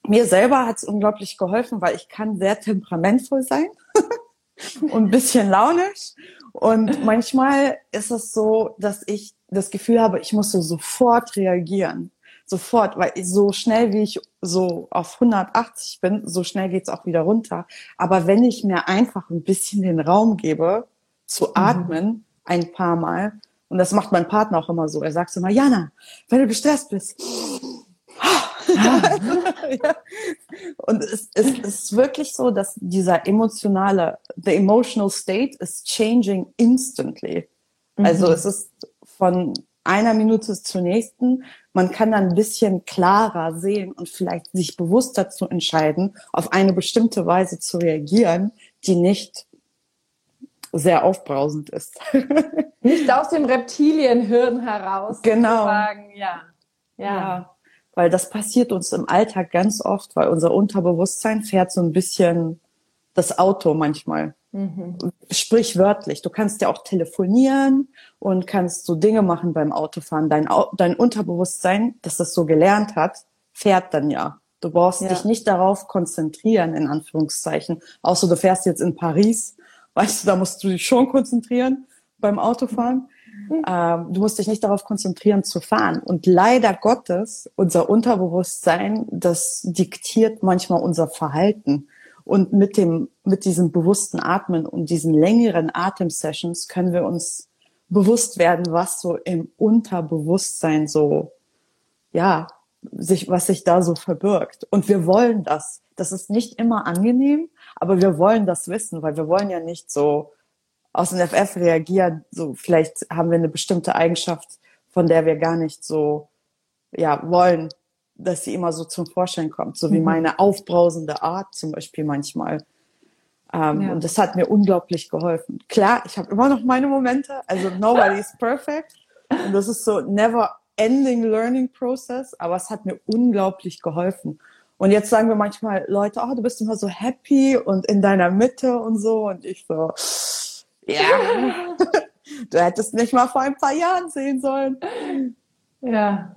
mir selber hat es unglaublich geholfen, weil ich kann sehr temperamentvoll sein und ein bisschen launisch. Und manchmal ist es so, dass ich das Gefühl habe, ich muss so sofort reagieren sofort, weil so schnell wie ich so auf 180 bin, so schnell geht's auch wieder runter. Aber wenn ich mir einfach ein bisschen den Raum gebe, zu mhm. atmen, mhm. ein paar Mal, und das macht mein Partner auch immer so, er sagt immer, Jana, wenn du gestresst bist, ja. Und es, es, ist wirklich so, dass dieser emotionale, the emotional state is changing instantly. Also mhm. es ist von einer Minute zur nächsten. Man kann dann ein bisschen klarer sehen und vielleicht sich bewusst dazu entscheiden, auf eine bestimmte Weise zu reagieren, die nicht sehr aufbrausend ist. nicht aus dem Reptilienhirn heraus. Genau. Sagen, ja. ja. ja. Weil das passiert uns im Alltag ganz oft, weil unser Unterbewusstsein fährt so ein bisschen das Auto manchmal. Mhm. Sprichwörtlich. Du kannst ja auch telefonieren und kannst so Dinge machen beim Autofahren. Dein, dein Unterbewusstsein, das das so gelernt hat, fährt dann ja. Du brauchst ja. dich nicht darauf konzentrieren, in Anführungszeichen. Außer du fährst jetzt in Paris. Weißt du, da musst du dich schon konzentrieren beim Autofahren. Mhm. Ähm, du musst dich nicht darauf konzentrieren zu fahren. Und leider Gottes, unser Unterbewusstsein, das diktiert manchmal unser Verhalten. Und mit dem, mit diesem bewussten Atmen und diesen längeren Atemsessions können wir uns bewusst werden, was so im Unterbewusstsein so, ja, sich, was sich da so verbirgt. Und wir wollen das. Das ist nicht immer angenehm, aber wir wollen das wissen, weil wir wollen ja nicht so aus dem FF reagieren. So, vielleicht haben wir eine bestimmte Eigenschaft, von der wir gar nicht so, ja, wollen, dass sie immer so zum Vorschein kommt, so wie mhm. meine aufbrausende Art zum Beispiel manchmal. Ähm, ja. Und das hat mir unglaublich geholfen. Klar, ich habe immer noch meine Momente, also nobody is perfect. Und das ist so never ending learning process, aber es hat mir unglaublich geholfen. Und jetzt sagen wir manchmal Leute, oh, du bist immer so happy und in deiner Mitte und so. Und ich so, ja, du hättest mich mal vor ein paar Jahren sehen sollen. Ja,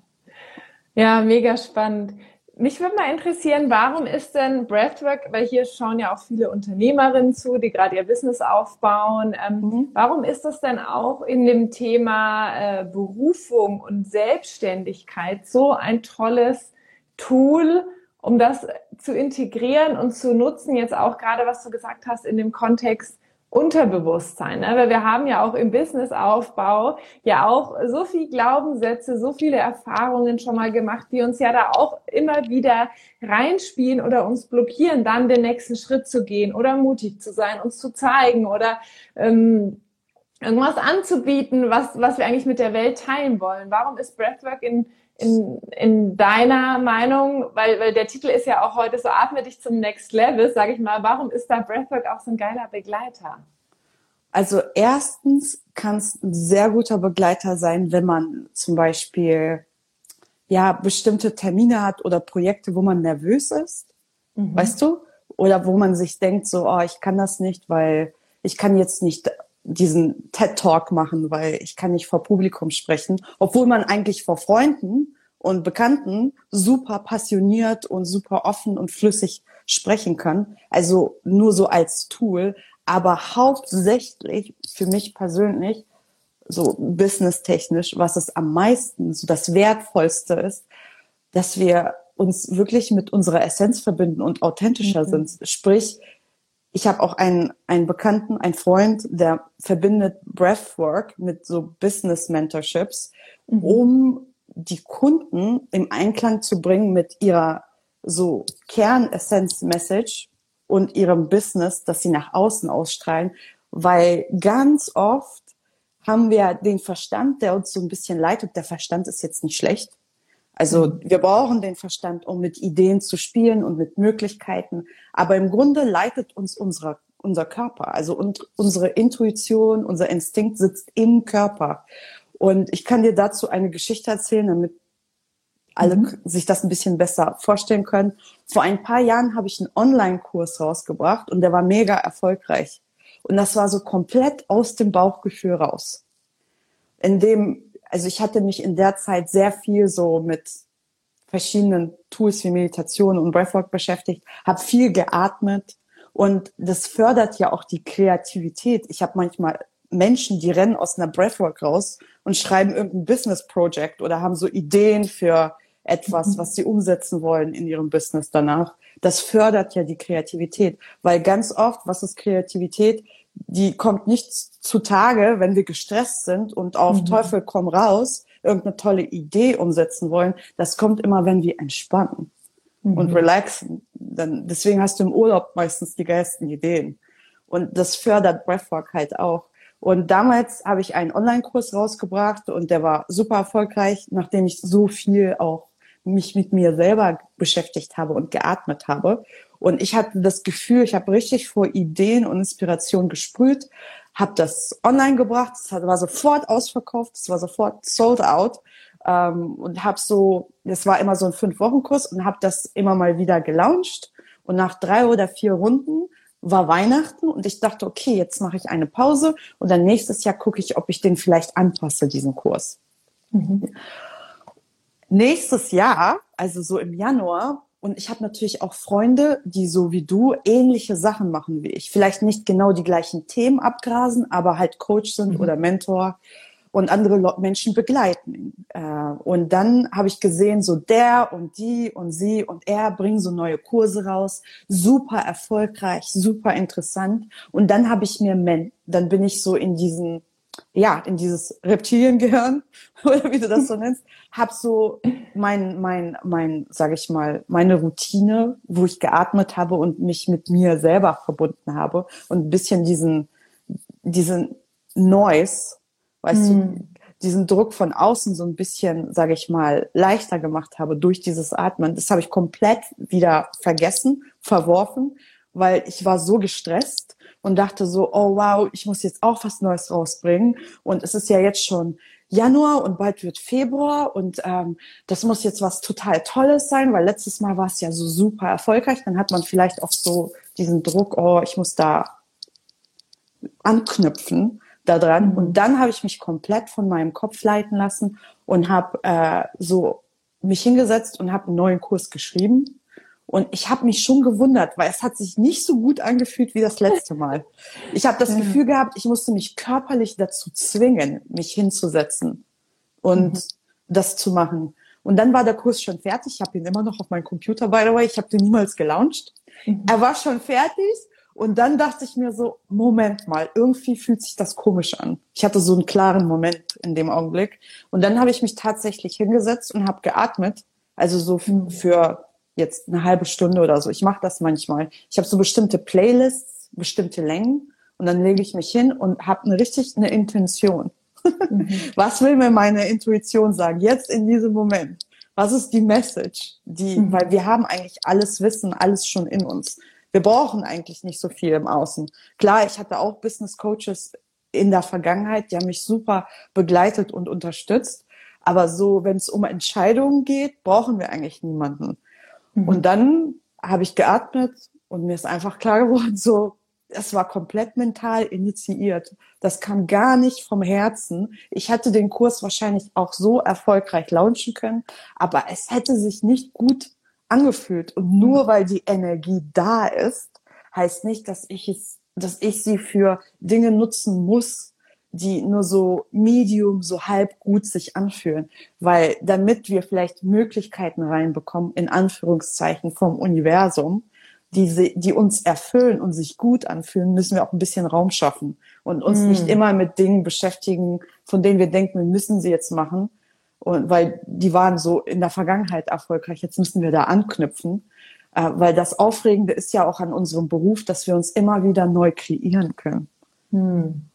ja, mega spannend. Mich würde mal interessieren, warum ist denn Breathwork, weil hier schauen ja auch viele Unternehmerinnen zu, die gerade ihr Business aufbauen. Ähm, mhm. Warum ist das denn auch in dem Thema äh, Berufung und Selbstständigkeit so ein tolles Tool, um das zu integrieren und zu nutzen? Jetzt auch gerade, was du gesagt hast, in dem Kontext Unterbewusstsein, ne? weil wir haben ja auch im Businessaufbau ja auch so viel Glaubenssätze, so viele Erfahrungen schon mal gemacht, die uns ja da auch immer wieder reinspielen oder uns blockieren, dann den nächsten Schritt zu gehen oder mutig zu sein, uns zu zeigen oder ähm, irgendwas anzubieten, was, was wir eigentlich mit der Welt teilen wollen. Warum ist Breathwork in in, in deiner Meinung, weil, weil der Titel ist ja auch heute so atme dich zum Next Level, sage ich mal, warum ist da Breathwork auch so ein geiler Begleiter? Also erstens kann es ein sehr guter Begleiter sein, wenn man zum Beispiel ja bestimmte Termine hat oder Projekte, wo man nervös ist, mhm. weißt du, oder wo man sich denkt so, oh, ich kann das nicht, weil ich kann jetzt nicht diesen TED Talk machen, weil ich kann nicht vor Publikum sprechen, obwohl man eigentlich vor Freunden und Bekannten super passioniert und super offen und flüssig sprechen kann. Also nur so als Tool, aber hauptsächlich für mich persönlich so businesstechnisch, was es am meisten, so das wertvollste ist, dass wir uns wirklich mit unserer Essenz verbinden und authentischer mhm. sind. Sprich, ich habe auch einen, einen Bekannten, einen Freund, der verbindet Breathwork mit so Business Mentorships, mhm. um die Kunden im Einklang zu bringen mit ihrer so Kernessenz-Message und ihrem Business, das sie nach außen ausstrahlen, weil ganz oft haben wir den Verstand, der uns so ein bisschen leitet. Der Verstand ist jetzt nicht schlecht, also wir brauchen den Verstand, um mit Ideen zu spielen und mit Möglichkeiten. Aber im Grunde leitet uns unsere, unser Körper. Also und unsere Intuition, unser Instinkt sitzt im Körper. Und ich kann dir dazu eine Geschichte erzählen, damit alle mhm. sich das ein bisschen besser vorstellen können. Vor ein paar Jahren habe ich einen Online-Kurs rausgebracht und der war mega erfolgreich. Und das war so komplett aus dem Bauchgefühl raus. In dem also ich hatte mich in der Zeit sehr viel so mit verschiedenen Tools wie Meditation und Breathwork beschäftigt, habe viel geatmet und das fördert ja auch die Kreativität. Ich habe manchmal Menschen, die rennen aus einer Breathwork raus und schreiben irgendein Business Project oder haben so Ideen für etwas, was sie umsetzen wollen in ihrem Business danach. Das fördert ja die Kreativität, weil ganz oft, was ist Kreativität? Die kommt nicht zutage, wenn wir gestresst sind und auf mhm. Teufel komm raus irgendeine tolle Idee umsetzen wollen, das kommt immer, wenn wir entspannen mhm. und relaxen. Dann, deswegen hast du im Urlaub meistens die geilsten Ideen. Und das fördert Breathwork halt auch. Und damals habe ich einen Online-Kurs rausgebracht und der war super erfolgreich, nachdem ich so viel auch mich mit mir selber beschäftigt habe und geatmet habe. Und ich hatte das Gefühl, ich habe richtig vor Ideen und Inspiration gesprüht, habe das online gebracht, es war sofort ausverkauft, es war sofort sold out ähm, und habe so, das war immer so ein Fünf-Wochen-Kurs und habe das immer mal wieder gelauncht. Und nach drei oder vier Runden war Weihnachten und ich dachte, okay, jetzt mache ich eine Pause und dann nächstes Jahr gucke ich, ob ich den vielleicht anpasse, diesen Kurs. Mhm. Nächstes Jahr, also so im Januar, und ich habe natürlich auch Freunde, die so wie du ähnliche Sachen machen wie ich. Vielleicht nicht genau die gleichen Themen abgrasen, aber halt Coach sind mhm. oder Mentor und andere Menschen begleiten. Äh, und dann habe ich gesehen, so der und die und sie und er bringen so neue Kurse raus, super erfolgreich, super interessant. Und dann habe ich mir, dann bin ich so in diesen, ja, in dieses Reptiliengehirn oder wie du das so nennst, habe so mein, mein, mein, sage ich mal, meine Routine, wo ich geatmet habe und mich mit mir selber verbunden habe und ein bisschen diesen, diesen Noise weißt mhm. du, diesen Druck von außen so ein bisschen, sage ich mal, leichter gemacht habe durch dieses Atmen. Das habe ich komplett wieder vergessen, verworfen, weil ich war so gestresst und dachte so, oh wow, ich muss jetzt auch was Neues rausbringen. Und es ist ja jetzt schon Januar und bald wird Februar und ähm, das muss jetzt was total Tolles sein, weil letztes Mal war es ja so super erfolgreich. Dann hat man vielleicht auch so diesen Druck, oh, ich muss da anknüpfen da dran. Mhm. Und dann habe ich mich komplett von meinem Kopf leiten lassen und habe äh, so mich hingesetzt und habe einen neuen Kurs geschrieben. Und ich habe mich schon gewundert, weil es hat sich nicht so gut angefühlt wie das letzte Mal. Ich habe das Gefühl gehabt, ich musste mich körperlich dazu zwingen, mich hinzusetzen und mhm. das zu machen. Und dann war der Kurs schon fertig. Ich habe ihn immer noch auf meinem Computer, by the way. Ich habe den niemals gelauncht. Mhm. Er war schon fertig und dann dachte ich mir so, Moment mal, irgendwie fühlt sich das komisch an. Ich hatte so einen klaren Moment in dem Augenblick. Und dann habe ich mich tatsächlich hingesetzt und habe geatmet. Also so für jetzt eine halbe Stunde oder so. Ich mache das manchmal. Ich habe so bestimmte Playlists, bestimmte Längen. Und dann lege ich mich hin und habe eine richtig eine Intention. Mhm. Was will mir meine Intuition sagen? Jetzt in diesem Moment. Was ist die Message? Die, mhm. weil wir haben eigentlich alles Wissen, alles schon in uns. Wir brauchen eigentlich nicht so viel im Außen. Klar, ich hatte auch Business Coaches in der Vergangenheit, die haben mich super begleitet und unterstützt. Aber so, wenn es um Entscheidungen geht, brauchen wir eigentlich niemanden. Mhm. Und dann habe ich geatmet und mir ist einfach klar geworden, so, es war komplett mental initiiert. Das kam gar nicht vom Herzen. Ich hätte den Kurs wahrscheinlich auch so erfolgreich launchen können, aber es hätte sich nicht gut angefühlt. Und nur weil die Energie da ist, heißt nicht, dass ich es, dass ich sie für Dinge nutzen muss, die nur so medium, so halb gut sich anfühlen. Weil damit wir vielleicht Möglichkeiten reinbekommen, in Anführungszeichen vom Universum, die, die uns erfüllen und sich gut anfühlen, müssen wir auch ein bisschen Raum schaffen und uns mm. nicht immer mit Dingen beschäftigen, von denen wir denken, wir müssen sie jetzt machen, und weil die waren so in der Vergangenheit erfolgreich, jetzt müssen wir da anknüpfen. Äh, weil das Aufregende ist ja auch an unserem Beruf, dass wir uns immer wieder neu kreieren können. Hm.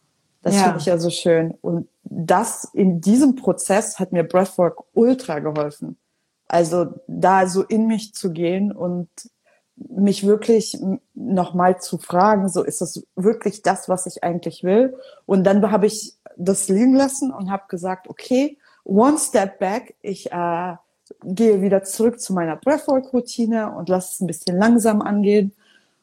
Das ja. finde ich ja so schön. Und das in diesem Prozess hat mir Breathwork ultra geholfen. Also da so in mich zu gehen und mich wirklich nochmal zu fragen, so ist das wirklich das, was ich eigentlich will? Und dann habe ich das liegen lassen und habe gesagt, okay, one step back. Ich äh, gehe wieder zurück zu meiner Breathwork-Routine und lasse es ein bisschen langsam angehen.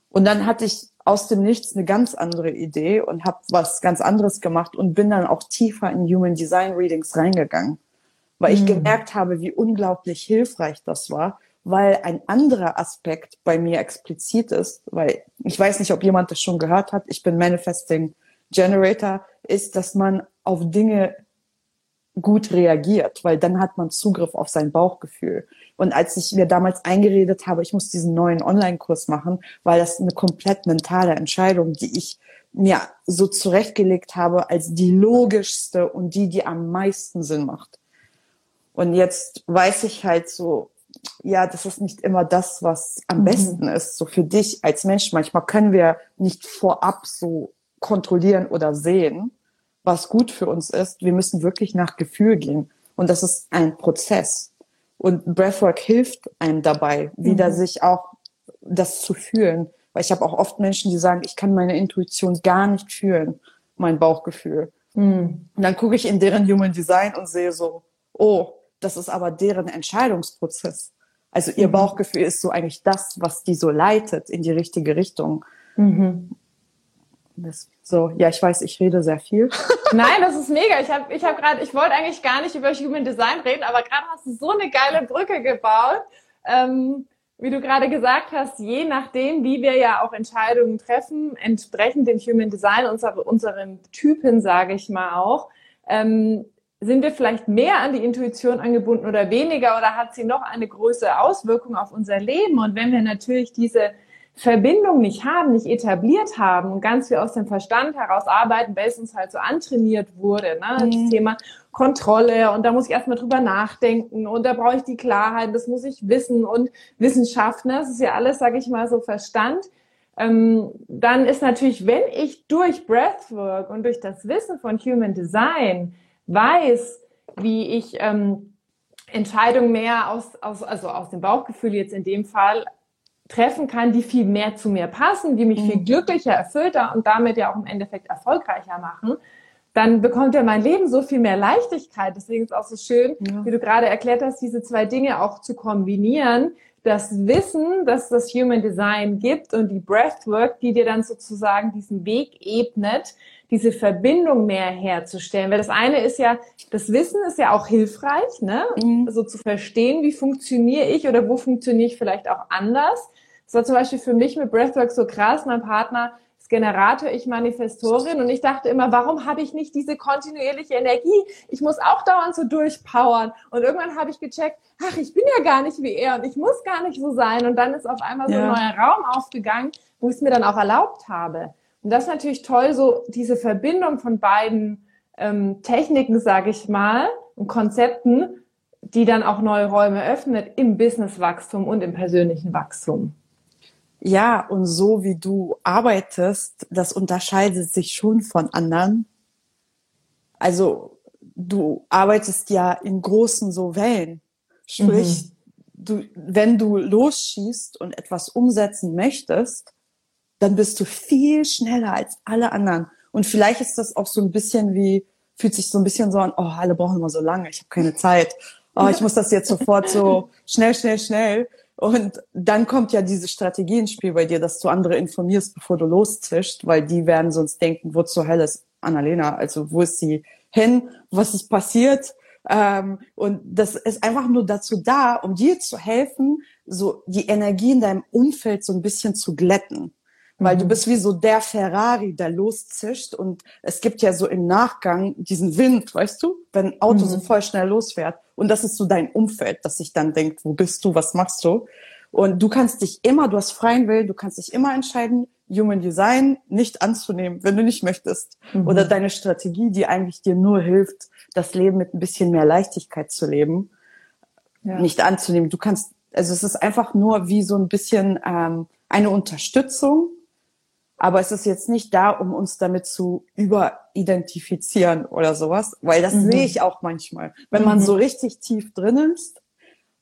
Und dann hatte ich aus dem Nichts eine ganz andere Idee und habe was ganz anderes gemacht und bin dann auch tiefer in Human Design Readings reingegangen, weil ich mm. gemerkt habe, wie unglaublich hilfreich das war, weil ein anderer Aspekt bei mir explizit ist, weil ich weiß nicht, ob jemand das schon gehört hat, ich bin Manifesting Generator, ist, dass man auf Dinge gut reagiert, weil dann hat man Zugriff auf sein Bauchgefühl. Und als ich mir damals eingeredet habe, ich muss diesen neuen Online-Kurs machen, weil das eine komplett mentale Entscheidung, die ich mir so zurechtgelegt habe als die logischste und die, die am meisten Sinn macht. Und jetzt weiß ich halt so, ja, das ist nicht immer das, was am mhm. besten ist, so für dich als Mensch. Manchmal können wir nicht vorab so kontrollieren oder sehen, was gut für uns ist. Wir müssen wirklich nach Gefühl gehen. Und das ist ein Prozess. Und Breathwork hilft einem dabei, wieder mhm. sich auch das zu fühlen. Weil ich habe auch oft Menschen, die sagen, ich kann meine Intuition gar nicht fühlen, mein Bauchgefühl. Mhm. Und dann gucke ich in deren Human Design und sehe so, oh, das ist aber deren Entscheidungsprozess. Also ihr mhm. Bauchgefühl ist so eigentlich das, was die so leitet in die richtige Richtung. Mhm. Das, so, ja, ich weiß, ich rede sehr viel. Nein, das ist mega. Ich habe ich hab gerade, ich wollte eigentlich gar nicht über Human Design reden, aber gerade hast du so eine geile Brücke gebaut. Ähm, wie du gerade gesagt hast, je nachdem, wie wir ja auch Entscheidungen treffen, entsprechend dem Human Design, unsere, unseren Typen, sage ich mal auch, ähm, sind wir vielleicht mehr an die Intuition angebunden oder weniger oder hat sie noch eine größere Auswirkung auf unser Leben? Und wenn wir natürlich diese Verbindung nicht haben, nicht etabliert haben und ganz viel aus dem Verstand heraus arbeiten, weil es uns halt so antrainiert wurde, ne? Mhm. das Thema Kontrolle und da muss ich erstmal drüber nachdenken und da brauche ich die Klarheit, das muss ich wissen und Wissenschaft, ne? das ist ja alles, sage ich mal, so Verstand. Ähm, dann ist natürlich, wenn ich durch Breathwork und durch das Wissen von Human Design weiß, wie ich ähm, Entscheidungen mehr aus, aus, also aus dem Bauchgefühl jetzt in dem Fall treffen kann, die viel mehr zu mir passen, die mich mhm. viel glücklicher, erfüllter und damit ja auch im Endeffekt erfolgreicher machen, dann bekommt ja mein Leben so viel mehr Leichtigkeit. Deswegen ist es auch so schön, ja. wie du gerade erklärt hast, diese zwei Dinge auch zu kombinieren. Das Wissen, dass das Human Design gibt und die Breathwork, die dir dann sozusagen diesen Weg ebnet, diese Verbindung mehr herzustellen. Weil das eine ist ja, das Wissen ist ja auch hilfreich, ne? Mhm. So zu verstehen, wie funktioniere ich oder wo funktioniere ich vielleicht auch anders. Das war zum Beispiel für mich mit Breathwork so krass. Mein Partner ist Generator, ich Manifestorin und ich dachte immer, warum habe ich nicht diese kontinuierliche Energie? Ich muss auch dauernd so durchpowern. Und irgendwann habe ich gecheckt, ach, ich bin ja gar nicht wie er und ich muss gar nicht so sein. Und dann ist auf einmal so ein neuer Raum aufgegangen, wo ich es mir dann auch erlaubt habe. Und das ist natürlich toll, so diese Verbindung von beiden ähm, Techniken, sage ich mal, und Konzepten, die dann auch neue Räume öffnet im Businesswachstum und im persönlichen Wachstum. Ja, und so wie du arbeitest, das unterscheidet sich schon von anderen. Also du arbeitest ja in großen so Wellen. Sprich, mhm. du, wenn du losschießt und etwas umsetzen möchtest, dann bist du viel schneller als alle anderen. Und vielleicht ist das auch so ein bisschen wie, fühlt sich so ein bisschen so an, oh, alle brauchen immer so lange, ich habe keine Zeit. Oh, ich muss das jetzt sofort so schnell, schnell, schnell. Und dann kommt ja diese Strategie ins Spiel bei dir, dass du andere informierst, bevor du loszischst, weil die werden sonst denken, wo zur Hölle ist Annalena? Also wo ist sie hin? Was ist passiert? Ähm, und das ist einfach nur dazu da, um dir zu helfen, so die Energie in deinem Umfeld so ein bisschen zu glätten weil du mhm. bist wie so der Ferrari, der loszischt und es gibt ja so im Nachgang diesen Wind, weißt du, wenn ein Auto mhm. so voll schnell losfährt und das ist so dein Umfeld, das sich dann denkt, wo bist du, was machst du? Und du kannst dich immer, du hast freien Willen, du kannst dich immer entscheiden, Human Design nicht anzunehmen, wenn du nicht möchtest. Mhm. Oder deine Strategie, die eigentlich dir nur hilft, das Leben mit ein bisschen mehr Leichtigkeit zu leben, ja. nicht anzunehmen. Du kannst, also es ist einfach nur wie so ein bisschen ähm, eine Unterstützung, aber es ist jetzt nicht da, um uns damit zu überidentifizieren oder sowas, weil das mhm. sehe ich auch manchmal. Wenn man mhm. so richtig tief drin ist,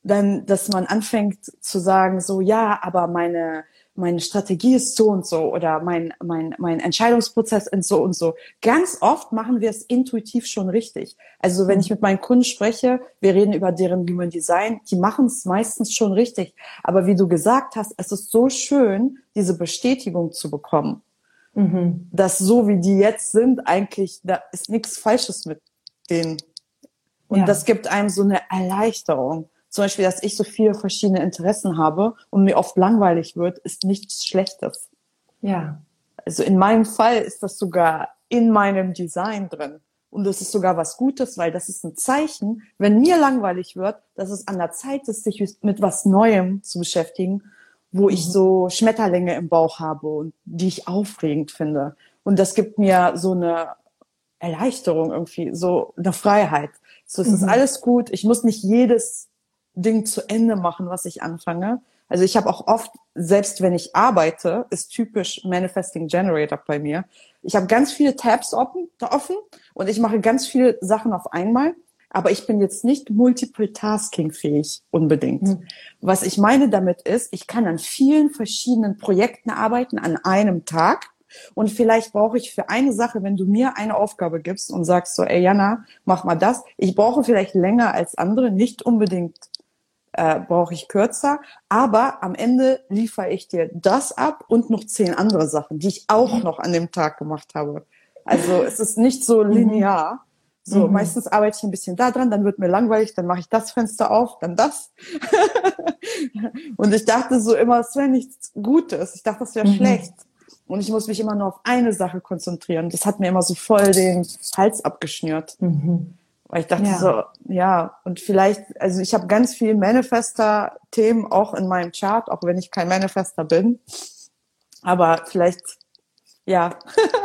dann, dass man anfängt zu sagen, so, ja, aber meine, meine Strategie ist so und so oder mein, mein, mein Entscheidungsprozess ist so und so. Ganz oft machen wir es intuitiv schon richtig. Also wenn ich mit meinen Kunden spreche, wir reden über deren Human Design, die machen es meistens schon richtig. Aber wie du gesagt hast, es ist so schön, diese Bestätigung zu bekommen. Mhm. Dass so wie die jetzt sind, eigentlich, da ist nichts Falsches mit denen. Und ja. das gibt einem so eine Erleichterung. Zum Beispiel, dass ich so viele verschiedene Interessen habe und mir oft langweilig wird, ist nichts Schlechtes. Ja. Also in meinem Fall ist das sogar in meinem Design drin. Und das ist sogar was Gutes, weil das ist ein Zeichen, wenn mir langweilig wird, dass es an der Zeit ist, sich mit was Neuem zu beschäftigen, wo ich mhm. so Schmetterlinge im Bauch habe und die ich aufregend finde. Und das gibt mir so eine Erleichterung irgendwie, so eine Freiheit. So, es mhm. ist alles gut. Ich muss nicht jedes Ding zu Ende machen, was ich anfange. Also ich habe auch oft, selbst wenn ich arbeite, ist typisch Manifesting Generator bei mir. Ich habe ganz viele Tabs offen, offen und ich mache ganz viele Sachen auf einmal. Aber ich bin jetzt nicht multiple-tasking-fähig unbedingt. Mhm. Was ich meine damit ist, ich kann an vielen verschiedenen Projekten arbeiten an einem Tag. Und vielleicht brauche ich für eine Sache, wenn du mir eine Aufgabe gibst und sagst so, ey Jana, mach mal das. Ich brauche vielleicht länger als andere, nicht unbedingt äh, brauche ich kürzer, aber am Ende liefere ich dir das ab und noch zehn andere Sachen, die ich auch noch an dem Tag gemacht habe. Also es ist nicht so mhm. linear. So, mhm. meistens arbeite ich ein bisschen da dran, dann wird mir langweilig, dann mache ich das Fenster auf, dann das. und ich dachte so immer, es wäre nichts Gutes. Ich dachte, das wäre mhm. schlecht. Und ich muss mich immer nur auf eine Sache konzentrieren. Das hat mir immer so voll den Hals abgeschnürt. Mhm. Weil ich dachte ja. so, ja, und vielleicht, also ich habe ganz viel Manifester-Themen auch in meinem Chart, auch wenn ich kein Manifester bin. Aber vielleicht ja,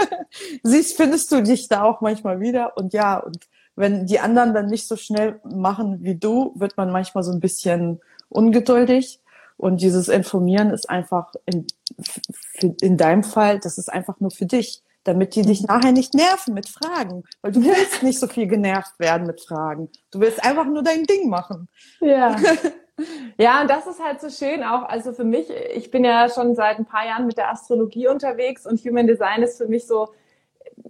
siehst, findest du dich da auch manchmal wieder. Und ja, und wenn die anderen dann nicht so schnell machen wie du, wird man manchmal so ein bisschen ungeduldig. Und dieses Informieren ist einfach in, in deinem Fall, das ist einfach nur für dich, damit die dich nachher nicht nerven mit Fragen. Weil du willst nicht so viel genervt werden mit Fragen. Du willst einfach nur dein Ding machen. Ja. Ja, und das ist halt so schön auch, also für mich, ich bin ja schon seit ein paar Jahren mit der Astrologie unterwegs und Human Design ist für mich so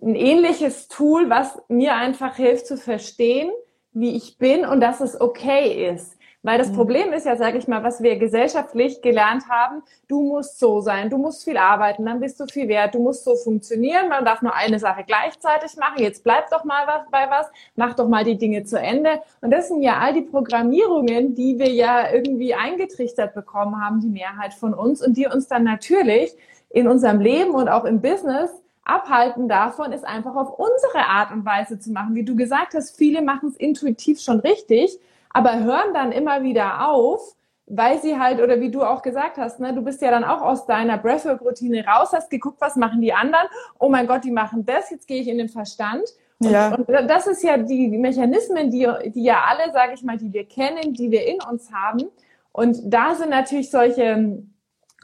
ein ähnliches Tool, was mir einfach hilft zu verstehen, wie ich bin und dass es okay ist. Weil das mhm. Problem ist ja, sage ich mal, was wir gesellschaftlich gelernt haben, du musst so sein, du musst viel arbeiten, dann bist du viel wert, du musst so funktionieren, man darf nur eine Sache gleichzeitig machen, jetzt bleib doch mal was bei was, mach doch mal die Dinge zu Ende. Und das sind ja all die Programmierungen, die wir ja irgendwie eingetrichtert bekommen haben, die Mehrheit von uns, und die uns dann natürlich in unserem Leben und auch im Business abhalten davon, ist einfach auf unsere Art und Weise zu machen. Wie du gesagt hast, viele machen es intuitiv schon richtig aber hören dann immer wieder auf, weil sie halt, oder wie du auch gesagt hast, ne, du bist ja dann auch aus deiner Breathwork-Routine raus, hast geguckt, was machen die anderen. Oh mein Gott, die machen das, jetzt gehe ich in den Verstand. Und, ja. und das ist ja die, Mechanismen, die, die ja alle, sage ich mal, die wir kennen, die wir in uns haben. Und da sind natürlich solche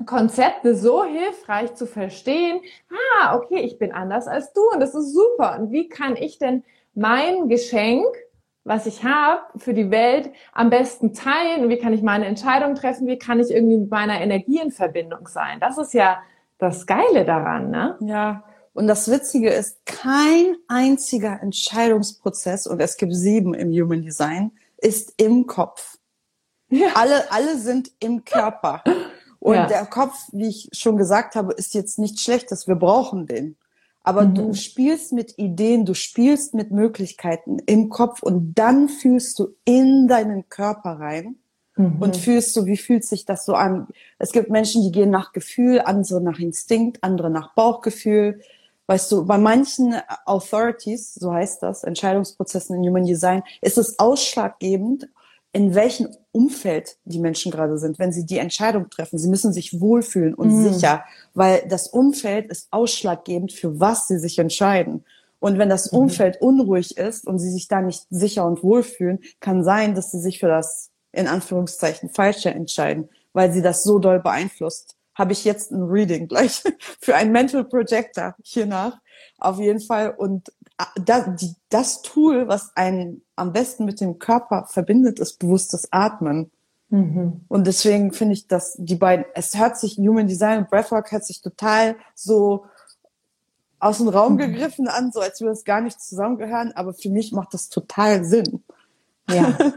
Konzepte so hilfreich zu verstehen. Ah, okay, ich bin anders als du und das ist super. Und wie kann ich denn mein Geschenk was ich habe für die Welt am besten teilen und wie kann ich meine Entscheidung treffen, wie kann ich irgendwie mit meiner Energie in Verbindung sein. Das ist ja das Geile daran, ne? Ja. Und das Witzige ist, kein einziger Entscheidungsprozess, und es gibt sieben im Human Design, ist im Kopf. Ja. Alle, alle sind im Körper. Und ja. der Kopf, wie ich schon gesagt habe, ist jetzt nichts Schlechtes. Wir brauchen den. Aber mhm. du spielst mit Ideen, du spielst mit Möglichkeiten im Kopf und dann fühlst du in deinen Körper rein mhm. und fühlst so, wie fühlt sich das so an? Es gibt Menschen, die gehen nach Gefühl, andere nach Instinkt, andere nach Bauchgefühl. Weißt du, bei manchen Authorities, so heißt das, Entscheidungsprozessen in Human Design, ist es ausschlaggebend, in welchem Umfeld die Menschen gerade sind, wenn sie die Entscheidung treffen. Sie müssen sich wohlfühlen und mhm. sicher, weil das Umfeld ist ausschlaggebend, für was sie sich entscheiden. Und wenn das mhm. Umfeld unruhig ist und sie sich da nicht sicher und wohlfühlen, kann sein, dass sie sich für das in Anführungszeichen falsche entscheiden, weil sie das so doll beeinflusst. Habe ich jetzt ein Reading gleich für ein Mental Projector hier nach. Auf jeden Fall. Und das, die, das Tool, was einen am besten mit dem Körper verbindet, ist bewusstes Atmen. Mhm. Und deswegen finde ich, dass die beiden, es hört sich, Human Design und Breathwork hört sich total so aus dem Raum mhm. gegriffen an, so als würde es gar nicht zusammengehören, aber für mich macht das total Sinn. Ja.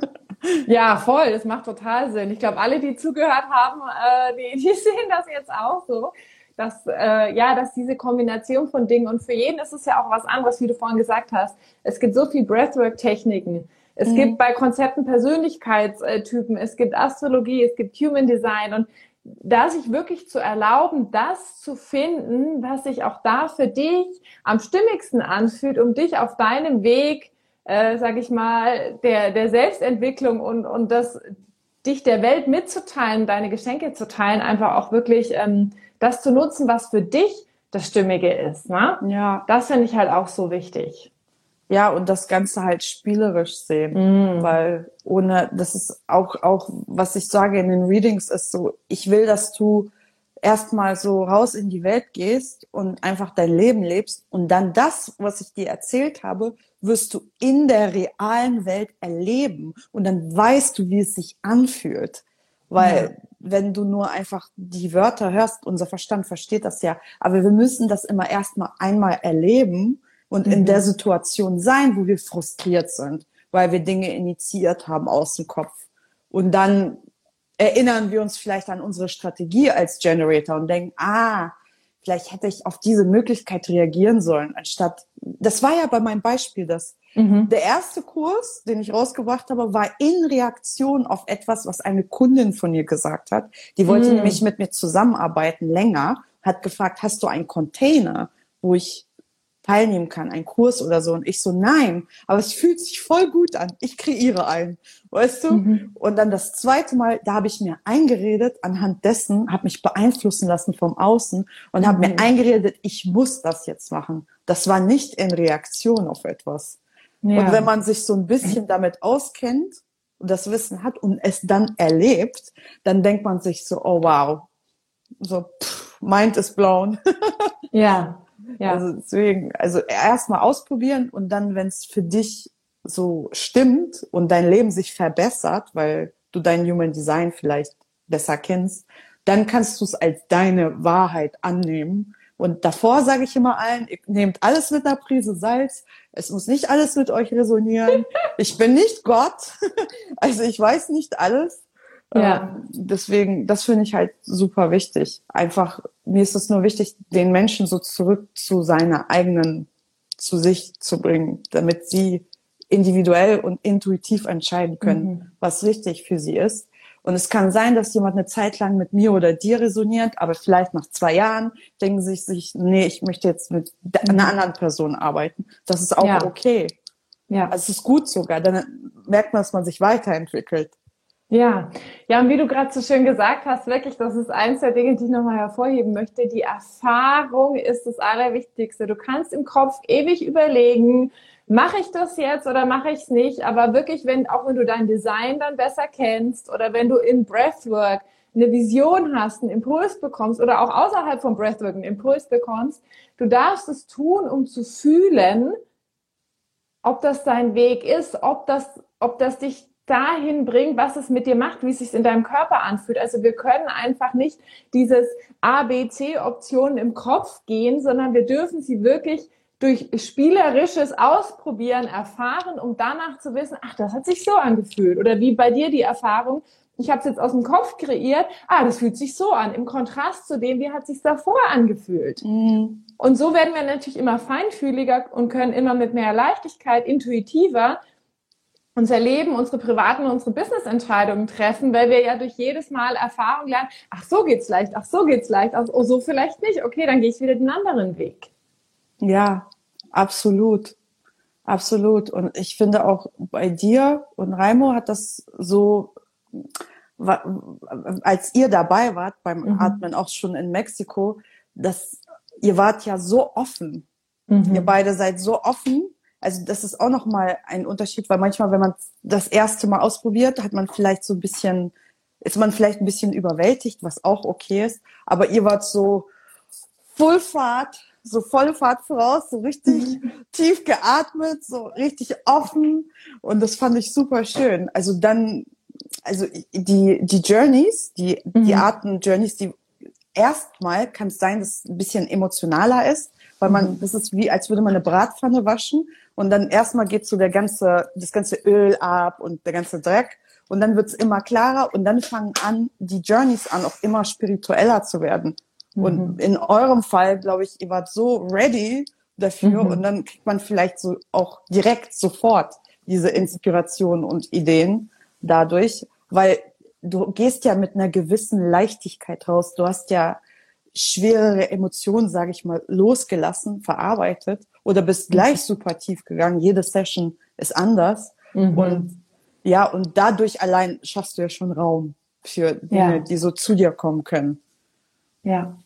Ja, voll, das macht total Sinn. Ich glaube, alle, die zugehört haben, äh, die, die sehen das jetzt auch so dass äh, ja, dass diese Kombination von Dingen und für jeden ist es ja auch was anderes, wie du vorhin gesagt hast. Es gibt so viel Breathwork-Techniken. Es mhm. gibt bei Konzepten Persönlichkeitstypen, es gibt Astrologie, es gibt Human Design und da sich wirklich zu erlauben, das zu finden, was sich auch da für dich am stimmigsten anfühlt, um dich auf deinem Weg, äh, sage ich mal, der, der Selbstentwicklung und, und das dich der Welt mitzuteilen, deine Geschenke zu teilen, einfach auch wirklich ähm, das zu nutzen, was für dich das Stimmige ist. Ne? Ja. Das finde ich halt auch so wichtig. Ja, und das Ganze halt spielerisch sehen, mm. weil ohne, das ist auch, auch, was ich sage in den Readings ist so, ich will, dass du erstmal so raus in die Welt gehst und einfach dein Leben lebst und dann das, was ich dir erzählt habe, wirst du in der realen Welt erleben und dann weißt du, wie es sich anfühlt. Weil ja. wenn du nur einfach die Wörter hörst, unser Verstand versteht das ja, aber wir müssen das immer erstmal einmal erleben und mhm. in der Situation sein, wo wir frustriert sind, weil wir Dinge initiiert haben aus dem Kopf. Und dann erinnern wir uns vielleicht an unsere Strategie als Generator und denken, ah, vielleicht hätte ich auf diese Möglichkeit reagieren sollen, anstatt, das war ja bei meinem Beispiel das. Mhm. Der erste Kurs, den ich rausgebracht habe, war in Reaktion auf etwas, was eine Kundin von mir gesagt hat. Die wollte mhm. nämlich mit mir zusammenarbeiten länger, hat gefragt, hast du einen Container, wo ich teilnehmen kann, ein Kurs oder so. Und ich so, nein, aber es fühlt sich voll gut an. Ich kreiere einen, weißt du? Mhm. Und dann das zweite Mal, da habe ich mir eingeredet, anhand dessen, habe mich beeinflussen lassen vom Außen und mhm. habe mir eingeredet, ich muss das jetzt machen. Das war nicht in Reaktion auf etwas. Ja. Und wenn man sich so ein bisschen damit auskennt und das Wissen hat und es dann erlebt, dann denkt man sich so, oh wow, so, pff, mind is blown. ja, ja. Also deswegen, also erstmal ausprobieren und dann, wenn es für dich so stimmt und dein Leben sich verbessert, weil du dein Human Design vielleicht besser kennst, dann kannst du es als deine Wahrheit annehmen. Und davor sage ich immer allen, ihr nehmt alles mit einer Prise Salz. Es muss nicht alles mit euch resonieren. Ich bin nicht Gott. Also ich weiß nicht alles. Ja. Ähm, deswegen, das finde ich halt super wichtig. Einfach, mir ist es nur wichtig, den Menschen so zurück zu seiner eigenen, zu sich zu bringen, damit sie individuell und intuitiv entscheiden können, mhm. was richtig für sie ist. Und es kann sein, dass jemand eine Zeit lang mit mir oder dir resoniert, aber vielleicht nach zwei Jahren denken sie sich, nee, ich möchte jetzt mit einer mhm. anderen Person arbeiten. Das ist auch ja. okay. Ja. Also es ist gut sogar. Dann merkt man, dass man sich weiterentwickelt. Ja, ja, und wie du gerade so schön gesagt hast, wirklich, das ist eins der Dinge, die ich nochmal hervorheben möchte. Die Erfahrung ist das Allerwichtigste. Du kannst im Kopf ewig überlegen, mache ich das jetzt oder mache ich es nicht? Aber wirklich, wenn, auch wenn du dein Design dann besser kennst oder wenn du in Breathwork eine Vision hast, einen Impuls bekommst oder auch außerhalb von Breathwork einen Impuls bekommst, du darfst es tun, um zu fühlen, ob das dein Weg ist, ob das, ob das dich dahin bringt, was es mit dir macht, wie es sich in deinem Körper anfühlt. Also wir können einfach nicht dieses A, B, C Optionen im Kopf gehen, sondern wir dürfen sie wirklich durch spielerisches Ausprobieren erfahren, um danach zu wissen, ach, das hat sich so angefühlt. Oder wie bei dir die Erfahrung, ich habe es jetzt aus dem Kopf kreiert, ah, das fühlt sich so an, im Kontrast zu dem, wie hat sich davor angefühlt. Mhm. Und so werden wir natürlich immer feinfühliger und können immer mit mehr Leichtigkeit, intuitiver unser Leben, unsere privaten, unsere Business-Entscheidungen treffen, weil wir ja durch jedes Mal Erfahrung lernen, ach so geht's leicht, ach so geht's leicht, ach oh, so vielleicht nicht, okay, dann gehe ich wieder den anderen Weg. Ja, absolut. Absolut. Und ich finde auch bei dir und Raimo hat das so, als ihr dabei wart beim mhm. Atmen, auch schon in Mexiko, dass ihr wart ja so offen. Mhm. Ihr beide seid so offen also das ist auch nochmal ein Unterschied, weil manchmal, wenn man das erste Mal ausprobiert, hat man vielleicht so ein bisschen, ist man vielleicht ein bisschen überwältigt, was auch okay ist. Aber ihr wart so Full Fahrt, so volle Fahrt voraus, so richtig tief geatmet, so richtig offen. Und das fand ich super schön. Also dann, also die, die Journeys, die, mhm. die Arten Journeys, die erstmal kann es sein, dass es ein bisschen emotionaler ist, weil man, mhm. das ist wie, als würde man eine Bratpfanne waschen und dann erstmal geht so der ganze, das ganze Öl ab und der ganze Dreck. Und dann wird's immer klarer und dann fangen an, die Journeys an, auch immer spiritueller zu werden. Mhm. Und in eurem Fall, glaube ich, ihr wart so ready dafür mhm. und dann kriegt man vielleicht so auch direkt sofort diese Inspiration und Ideen dadurch, weil du gehst ja mit einer gewissen Leichtigkeit raus. Du hast ja schwerere Emotionen, sage ich mal, losgelassen, verarbeitet oder bist mhm. gleich super tief gegangen. Jede Session ist anders. Mhm. Und ja, und dadurch allein schaffst du ja schon Raum für Dinge, ja. die so zu dir kommen können. Ja.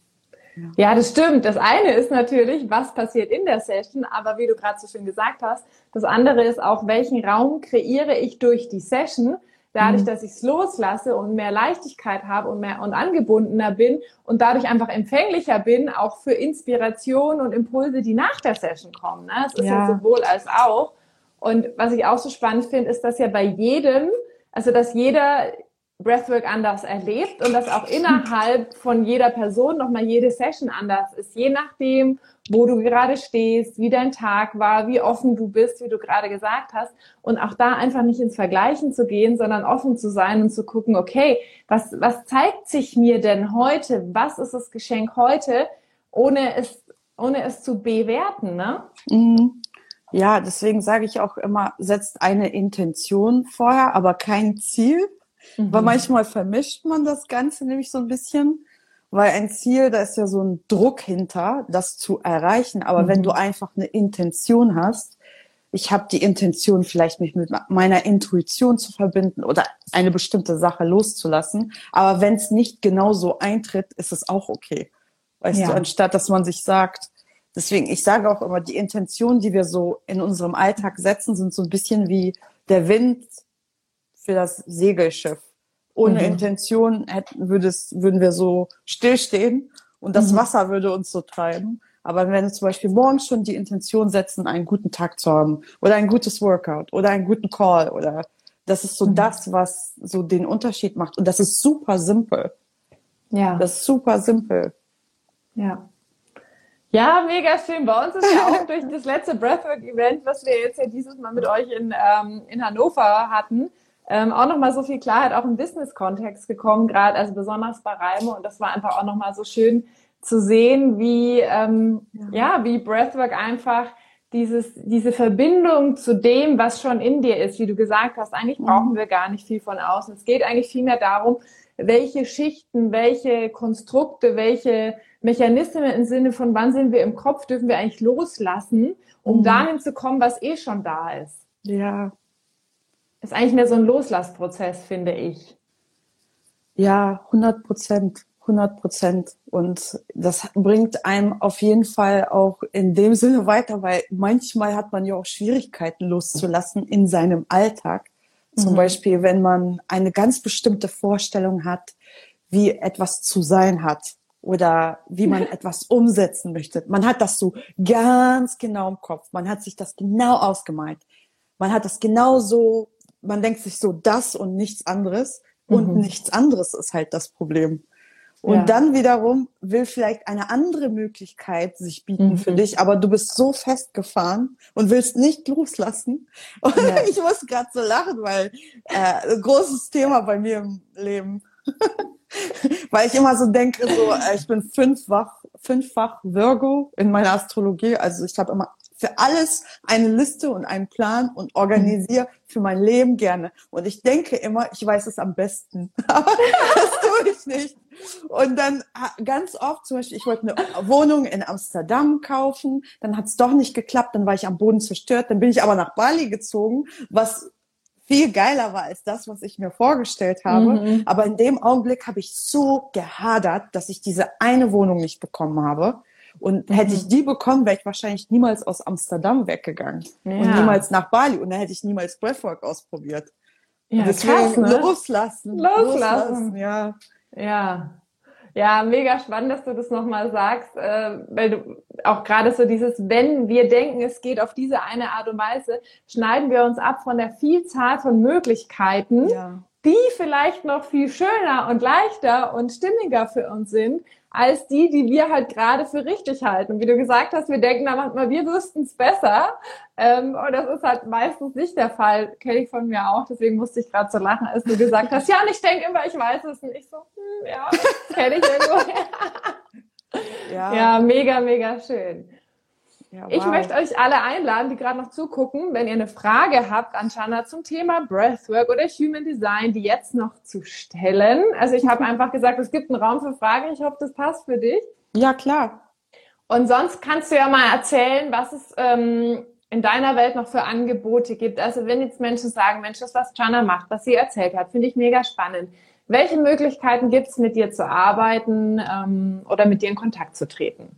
Ja, das stimmt. Das eine ist natürlich, was passiert in der Session, aber wie du gerade so schön gesagt hast, das andere ist auch, welchen Raum kreiere ich durch die Session, dadurch, mhm. dass ich es loslasse und mehr Leichtigkeit habe und mehr und angebundener bin und dadurch einfach empfänglicher bin, auch für Inspiration und Impulse, die nach der Session kommen. Ne? Es ist ja. ja sowohl als auch. Und was ich auch so spannend finde, ist, dass ja bei jedem, also dass jeder Breathwork anders erlebt und dass auch innerhalb von jeder Person nochmal jede Session anders ist, je nachdem, wo du gerade stehst, wie dein Tag war, wie offen du bist, wie du gerade gesagt hast. Und auch da einfach nicht ins Vergleichen zu gehen, sondern offen zu sein und zu gucken, okay, was, was zeigt sich mir denn heute? Was ist das Geschenk heute, ohne es, ohne es zu bewerten, ne? Mhm. Ja, deswegen sage ich auch immer, setzt eine Intention vorher, aber kein Ziel Mhm. Weil manchmal vermischt man das Ganze nämlich so ein bisschen, weil ein Ziel, da ist ja so ein Druck hinter, das zu erreichen. Aber mhm. wenn du einfach eine Intention hast, ich habe die Intention, vielleicht mich mit meiner Intuition zu verbinden oder eine bestimmte Sache loszulassen. Aber wenn es nicht genau so eintritt, ist es auch okay. Weißt ja. du, anstatt dass man sich sagt, deswegen, ich sage auch immer, die Intention, die wir so in unserem Alltag setzen, sind so ein bisschen wie der Wind für das Segelschiff. Ohne mhm. Intention hätten, würden wir so stillstehen und das mhm. Wasser würde uns so treiben. Aber wenn wir zum Beispiel morgens schon die Intention setzen, einen guten Tag zu haben oder ein gutes Workout oder einen guten Call oder das ist so mhm. das, was so den Unterschied macht. Und das ist super simpel. Ja. Das ist super simpel. Ja. Ja, mega schön. Bei uns ist ja auch durch das letzte Breathwork-Event, was wir jetzt ja dieses Mal mit euch in, ähm, in Hannover hatten, ähm, auch nochmal so viel Klarheit auch im Business-Kontext gekommen, gerade also besonders bei Reime. Und das war einfach auch nochmal so schön zu sehen, wie, ähm, ja. ja, wie Breathwork einfach dieses, diese Verbindung zu dem, was schon in dir ist, wie du gesagt hast, eigentlich brauchen wir gar nicht viel von außen. Es geht eigentlich vielmehr darum, welche Schichten, welche Konstrukte, welche Mechanismen im Sinne von wann sind wir im Kopf, dürfen wir eigentlich loslassen, um mhm. dahin zu kommen, was eh schon da ist. Ja, ist eigentlich mehr so ein Loslassprozess, finde ich. Ja, 100 Prozent. 100 Prozent. Und das bringt einem auf jeden Fall auch in dem Sinne weiter, weil manchmal hat man ja auch Schwierigkeiten loszulassen in seinem Alltag. Zum mhm. Beispiel, wenn man eine ganz bestimmte Vorstellung hat, wie etwas zu sein hat oder wie man etwas umsetzen möchte. Man hat das so ganz genau im Kopf. Man hat sich das genau ausgemalt. Man hat das genau so man denkt sich so das und nichts anderes. Und mhm. nichts anderes ist halt das Problem. Und ja. dann wiederum will vielleicht eine andere Möglichkeit sich bieten mhm. für dich, aber du bist so festgefahren und willst nicht loslassen. Und ja. ich muss gerade so lachen, weil äh, großes Thema bei mir im Leben. weil ich immer so denke, so äh, ich bin fünffach, fünffach Virgo in meiner Astrologie. Also ich habe immer für alles eine Liste und einen Plan und organisiere für mein Leben gerne. Und ich denke immer, ich weiß es am besten. Aber das tue ich nicht. Und dann ganz oft, zum Beispiel, ich wollte eine Wohnung in Amsterdam kaufen, dann hat es doch nicht geklappt, dann war ich am Boden zerstört, dann bin ich aber nach Bali gezogen, was viel geiler war als das, was ich mir vorgestellt habe. Mhm. Aber in dem Augenblick habe ich so gehadert, dass ich diese eine Wohnung nicht bekommen habe. Und hätte ich mhm. die bekommen, wäre ich wahrscheinlich niemals aus Amsterdam weggegangen ja. und niemals nach Bali und dann hätte ich niemals Breathwork ausprobiert. Ja, deswegen krass, ne? loslassen, loslassen. Loslassen, ja. Ja. Ja, mega spannend, dass du das nochmal sagst, äh, weil du auch gerade so dieses, wenn wir denken, es geht auf diese eine Art und Weise, schneiden wir uns ab von der Vielzahl von Möglichkeiten, ja. die vielleicht noch viel schöner und leichter und stimmiger für uns sind, als die, die wir halt gerade für richtig halten. Wie du gesagt hast, wir denken da manchmal, wir wüssten es besser. Ähm, und das ist halt meistens nicht der Fall. Kenne ich von mir auch, deswegen musste ich gerade so lachen, als du gesagt hast, ja, und ich denke immer, ich weiß es nicht. so, hm, ja, kenne ich irgendwo. ja. ja, mega, mega schön. Ja, wow. Ich möchte euch alle einladen, die gerade noch zugucken, wenn ihr eine Frage habt an Shanna zum Thema Breathwork oder Human Design, die jetzt noch zu stellen. Also ich habe einfach gesagt, es gibt einen Raum für Fragen. Ich hoffe, das passt für dich. Ja, klar. Und sonst kannst du ja mal erzählen, was es ähm, in deiner Welt noch für Angebote gibt. Also wenn jetzt Menschen sagen, Mensch, das, was Jana macht, was sie erzählt hat, finde ich mega spannend. Welche Möglichkeiten gibt es, mit dir zu arbeiten ähm, oder mit dir in Kontakt zu treten?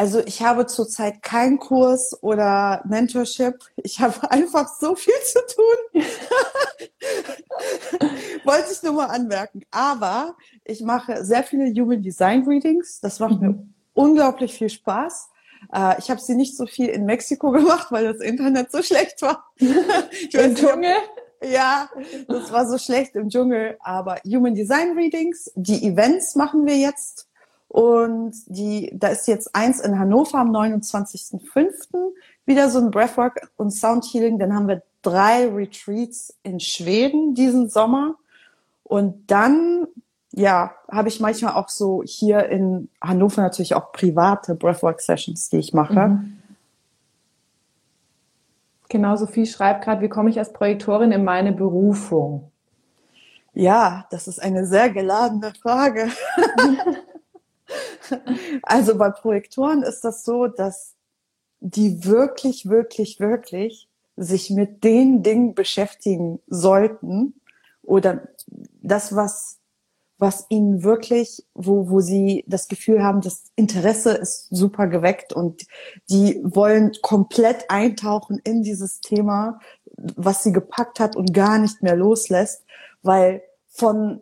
Also ich habe zurzeit keinen Kurs oder Mentorship. Ich habe einfach so viel zu tun. Wollte ich nur mal anmerken. Aber ich mache sehr viele Human Design Readings. Das macht mhm. mir unglaublich viel Spaß. Äh, ich habe sie nicht so viel in Mexiko gemacht, weil das Internet so schlecht war. Im Dschungel? Ja, das war so schlecht im Dschungel. Aber Human Design Readings, die Events machen wir jetzt und die, da ist jetzt eins in Hannover am 29.05. wieder so ein Breathwork und Sound Healing. Dann haben wir drei Retreats in Schweden diesen Sommer. Und dann, ja, habe ich manchmal auch so hier in Hannover natürlich auch private Breathwork Sessions, die ich mache. Mhm. Genau, Sophie schreibt gerade, wie komme ich als Projektorin in meine Berufung? Ja, das ist eine sehr geladene Frage. Also bei Projektoren ist das so, dass die wirklich, wirklich, wirklich sich mit den Dingen beschäftigen sollten oder das, was, was ihnen wirklich, wo, wo sie das Gefühl haben, das Interesse ist super geweckt und die wollen komplett eintauchen in dieses Thema, was sie gepackt hat und gar nicht mehr loslässt, weil von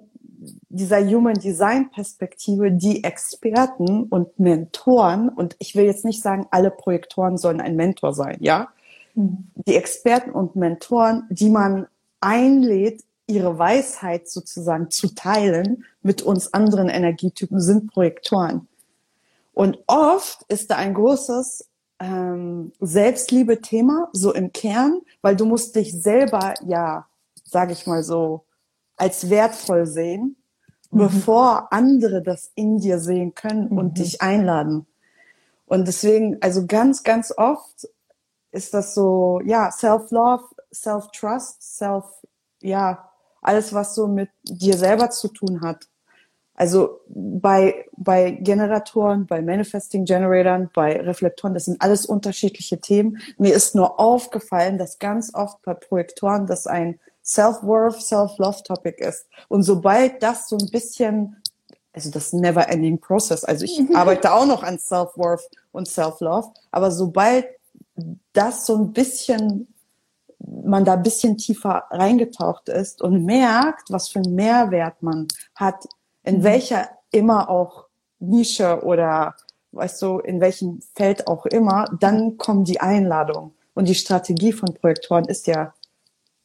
dieser Human Design Perspektive die Experten und Mentoren, und ich will jetzt nicht sagen, alle Projektoren sollen ein Mentor sein, ja? Mhm. Die Experten und Mentoren, die man einlädt, ihre Weisheit sozusagen zu teilen mit uns anderen Energietypen, sind Projektoren. Und oft ist da ein großes ähm, Selbstliebe-Thema, so im Kern, weil du musst dich selber, ja, sage ich mal so, als wertvoll sehen, mhm. bevor andere das in dir sehen können und mhm. dich einladen. Und deswegen, also ganz, ganz oft ist das so, ja, Self-Love, Self-Trust, Self, ja, alles, was so mit dir selber zu tun hat. Also bei, bei Generatoren, bei Manifesting Generatoren, bei Reflektoren, das sind alles unterschiedliche Themen. Mir ist nur aufgefallen, dass ganz oft bei Projektoren das ein Self-Worth, Self-Love-Topic ist. Und sobald das so ein bisschen, also das never-ending Process, also ich arbeite auch noch an Self-Worth und Self-Love, aber sobald das so ein bisschen, man da ein bisschen tiefer reingetaucht ist und merkt, was für einen Mehrwert man hat, in mhm. welcher immer auch Nische oder weißt du, in welchem Feld auch immer, dann kommen die Einladungen. Und die Strategie von Projektoren ist ja,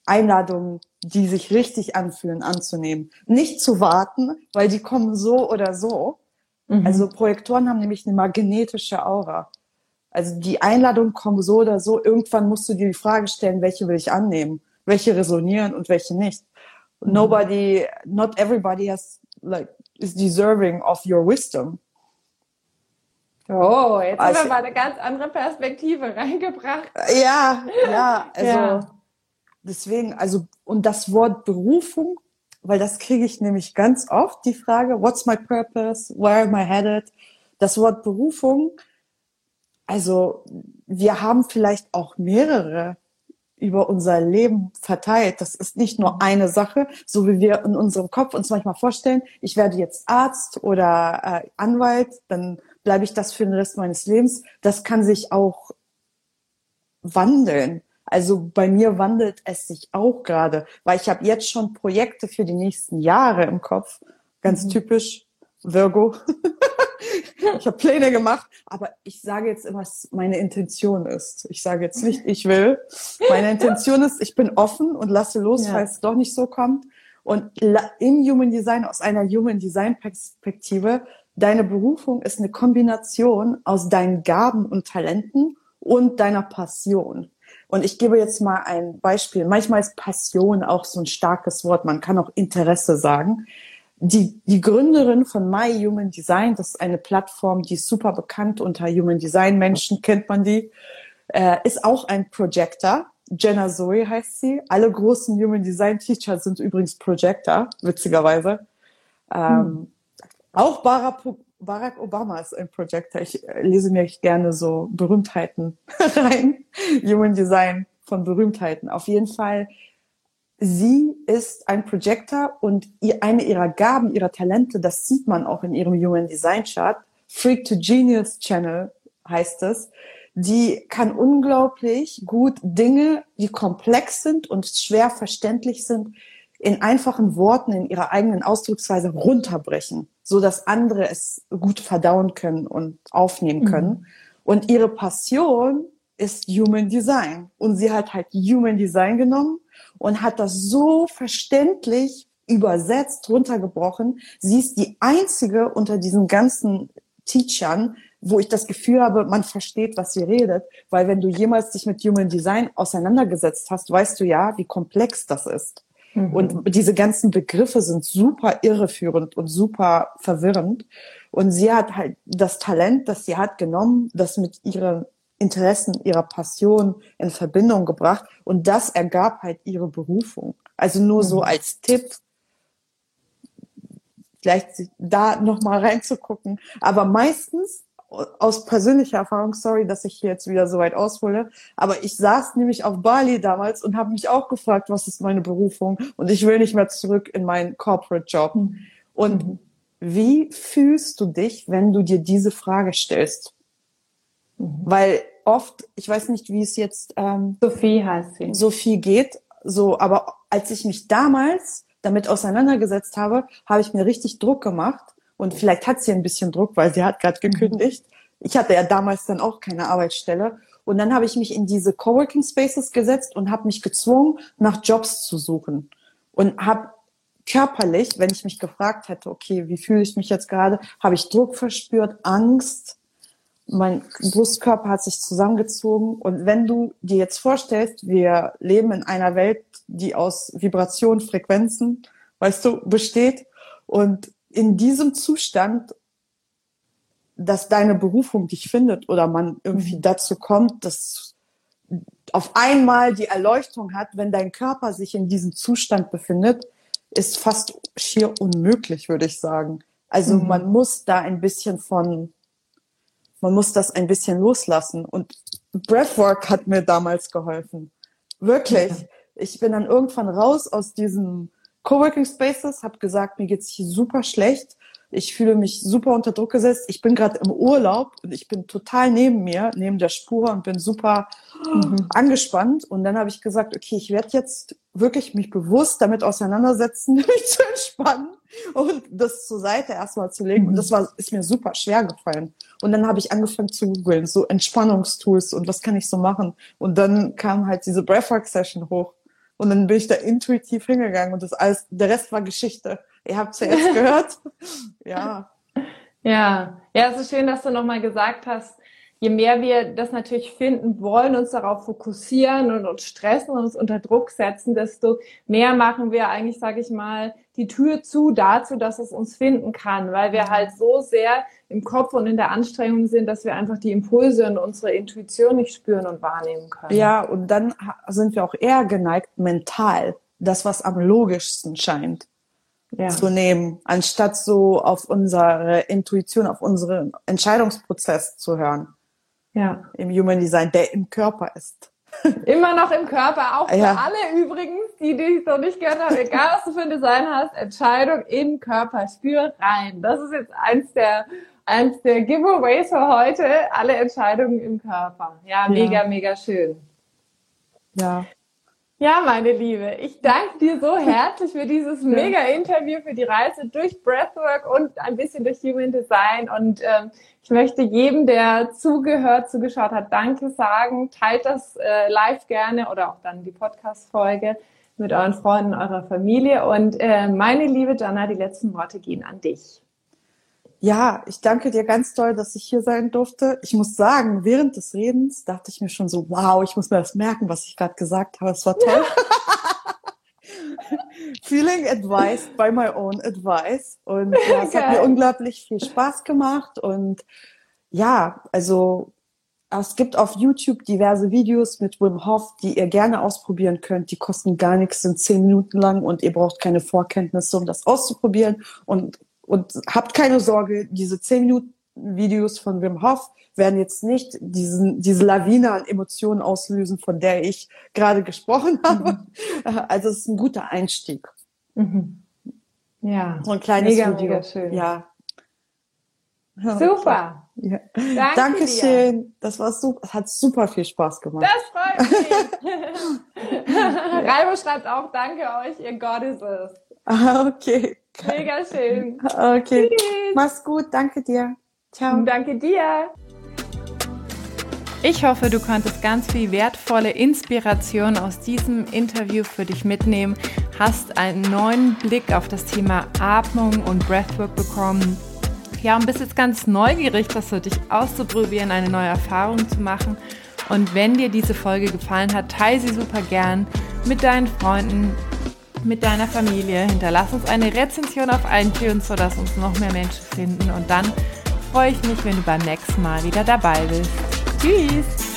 Einladungen, die sich richtig anfühlen, anzunehmen. Nicht zu warten, weil die kommen so oder so. Mhm. Also Projektoren haben nämlich eine magnetische Aura. Also die Einladungen kommen so oder so. Irgendwann musst du dir die Frage stellen, welche will ich annehmen, welche resonieren und welche nicht. Mhm. Nobody, not everybody has like is deserving of your wisdom. Oh, jetzt also, haben wir mal eine ganz andere Perspektive reingebracht. Ja, ja, also ja deswegen, also, und das Wort Berufung, weil das kriege ich nämlich ganz oft, die Frage, what's my purpose? Where am I headed? Das Wort Berufung, also, wir haben vielleicht auch mehrere über unser Leben verteilt. Das ist nicht nur eine Sache, so wie wir in unserem Kopf uns manchmal vorstellen, ich werde jetzt Arzt oder äh, Anwalt, dann bleibe ich das für den Rest meines Lebens. Das kann sich auch wandeln. Also bei mir wandelt es sich auch gerade, weil ich habe jetzt schon Projekte für die nächsten Jahre im Kopf. Ganz mhm. typisch Virgo. ich habe Pläne gemacht, aber ich sage jetzt immer, was meine Intention ist. Ich sage jetzt nicht, ich will. Meine Intention ist, ich bin offen und lasse los, ja. falls es doch nicht so kommt. Und im Human Design, aus einer Human Design Perspektive, deine Berufung ist eine Kombination aus deinen Gaben und Talenten und deiner Passion. Und ich gebe jetzt mal ein Beispiel. Manchmal ist Passion auch so ein starkes Wort. Man kann auch Interesse sagen. Die, die Gründerin von My Human Design, das ist eine Plattform, die ist super bekannt unter Human Design Menschen, kennt man die, äh, ist auch ein Projector. Jenna Zoe heißt sie. Alle großen Human Design Teacher sind übrigens Projector, witzigerweise. Ähm, hm. Auch Barack, Barack Obama ist ein Projector. Ich äh, lese mir gerne so Berühmtheiten rein. Human Design von Berühmtheiten. Auf jeden Fall, sie ist ein Projector und eine ihrer Gaben, ihrer Talente, das sieht man auch in ihrem Human Design Chart, Freak to Genius Channel heißt es, die kann unglaublich gut Dinge, die komplex sind und schwer verständlich sind, in einfachen Worten, in ihrer eigenen Ausdrucksweise runterbrechen, so dass andere es gut verdauen können und aufnehmen können. Mhm. Und ihre Passion ist Human Design. Und sie hat halt Human Design genommen und hat das so verständlich übersetzt, runtergebrochen. Sie ist die einzige unter diesen ganzen Teachern, wo ich das Gefühl habe, man versteht, was sie redet. Weil wenn du jemals dich mit Human Design auseinandergesetzt hast, weißt du ja, wie komplex das ist. Mhm. Und diese ganzen Begriffe sind super irreführend und super verwirrend. Und sie hat halt das Talent, das sie hat genommen, das mit ihren Interessen, ihrer Passion in Verbindung gebracht. Und das ergab halt ihre Berufung. Also nur so mhm. als Tipp, vielleicht da nochmal reinzugucken. Aber meistens aus persönlicher Erfahrung, sorry, dass ich hier jetzt wieder so weit aushole, aber ich saß nämlich auf Bali damals und habe mich auch gefragt, was ist meine Berufung und ich will nicht mehr zurück in meinen Corporate Job. Mhm. Und mhm. wie fühlst du dich, wenn du dir diese Frage stellst? Mhm. Weil oft, ich weiß nicht, wie es jetzt ähm, Sophie heißt sie. Sophie geht, so, aber als ich mich damals damit auseinandergesetzt habe, habe ich mir richtig Druck gemacht und vielleicht hat sie ein bisschen Druck, weil sie hat gerade mhm. gekündigt. Ich hatte ja damals dann auch keine Arbeitsstelle. Und dann habe ich mich in diese Coworking Spaces gesetzt und habe mich gezwungen, nach Jobs zu suchen. Und habe körperlich, wenn ich mich gefragt hätte, okay, wie fühle ich mich jetzt gerade, habe ich Druck verspürt, Angst, mein Brustkörper hat sich zusammengezogen. Und wenn du dir jetzt vorstellst, wir leben in einer Welt, die aus Vibrationen, Frequenzen, weißt du, besteht. Und in diesem Zustand, dass deine Berufung dich findet oder man irgendwie mhm. dazu kommt, dass auf einmal die Erleuchtung hat, wenn dein Körper sich in diesem Zustand befindet, ist fast schier unmöglich, würde ich sagen. Also mhm. man muss da ein bisschen von man muss das ein bisschen loslassen. Und Breathwork hat mir damals geholfen. Wirklich. Ich bin dann irgendwann raus aus diesen Coworking Spaces, habe gesagt, mir geht's hier super schlecht. Ich fühle mich super unter Druck gesetzt. Ich bin gerade im Urlaub und ich bin total neben mir, neben der Spur und bin super mhm. angespannt. Und dann habe ich gesagt, okay, ich werde jetzt wirklich mich bewusst damit auseinandersetzen, mich zu entspannen und das zur Seite erstmal zu legen. Mhm. Und das war, ist mir super schwer gefallen. Und dann habe ich angefangen zu googeln, so Entspannungstools und was kann ich so machen. Und dann kam halt diese Breathwork-Session hoch. Und dann bin ich da intuitiv hingegangen und das alles, der Rest war Geschichte. Ihr habt es ja jetzt gehört. ja. Ja, ja, es ist schön, dass du nochmal gesagt hast, je mehr wir das natürlich finden wollen, uns darauf fokussieren und uns stressen und uns unter Druck setzen, desto mehr machen wir eigentlich, sage ich mal, die Tür zu dazu, dass es uns finden kann, weil wir halt so sehr im Kopf und in der Anstrengung sind, dass wir einfach die Impulse und unsere Intuition nicht spüren und wahrnehmen können. Ja, und dann sind wir auch eher geneigt, mental das, was am logischsten scheint, ja. zu nehmen, anstatt so auf unsere Intuition, auf unseren Entscheidungsprozess zu hören. Ja. Im Human Design, der im Körper ist. Immer noch im Körper, auch für ja. alle übrigens, die dich noch nicht gehört haben, egal was du für ein Design hast, Entscheidung im Körper, spür rein. Das ist jetzt eins der, eins der Giveaways für heute, alle Entscheidungen im Körper. Ja, mega, ja. mega schön. Ja. Ja, meine Liebe, ich danke dir so herzlich für dieses mega Interview, für die Reise durch Breathwork und ein bisschen durch Human Design. Und ähm, ich möchte jedem, der zugehört, zugeschaut hat, Danke sagen. Teilt das äh, live gerne oder auch dann die Podcast-Folge mit euren Freunden, eurer Familie. Und äh, meine liebe Jana, die letzten Worte gehen an dich. Ja, ich danke dir ganz toll, dass ich hier sein durfte. Ich muss sagen, während des Redens dachte ich mir schon so, wow, ich muss mir das merken, was ich gerade gesagt habe. Es war toll. Feeling advised by my own advice. Und ja, es hat mir unglaublich viel Spaß gemacht. Und ja, also es gibt auf YouTube diverse Videos mit Wim Hof, die ihr gerne ausprobieren könnt. Die kosten gar nichts, sind zehn Minuten lang und ihr braucht keine Vorkenntnisse, um das auszuprobieren. Und und habt keine Sorge, diese zehn Minuten Videos von Wim Hof werden jetzt nicht diesen, diese Lawine an Emotionen auslösen, von der ich gerade gesprochen habe. Mhm. Also es ist ein guter Einstieg. Mhm. Ja. So ein kleines mega, Video. Mega schön. Ja. Super. Ja. Danke Dankeschön. Dir. Das war super, es hat super viel Spaß gemacht. Das freut mich. Reibo schreibt auch, danke euch, ihr Goddesses. Ah, okay. Mega schön. Okay. Tschüss. Mach's gut. Danke dir. Ciao. Danke dir. Ich hoffe, du konntest ganz viel wertvolle Inspiration aus diesem Interview für dich mitnehmen, hast einen neuen Blick auf das Thema Atmung und Breathwork bekommen. Ja, und bist jetzt ganz neugierig, das für dich auszuprobieren, eine neue Erfahrung zu machen. Und wenn dir diese Folge gefallen hat, teile sie super gern mit deinen Freunden, mit deiner Familie. Hinterlass uns eine Rezension auf iTunes, sodass uns noch mehr Menschen finden. Und dann freue ich mich, wenn du beim nächsten Mal wieder dabei bist. Tschüss!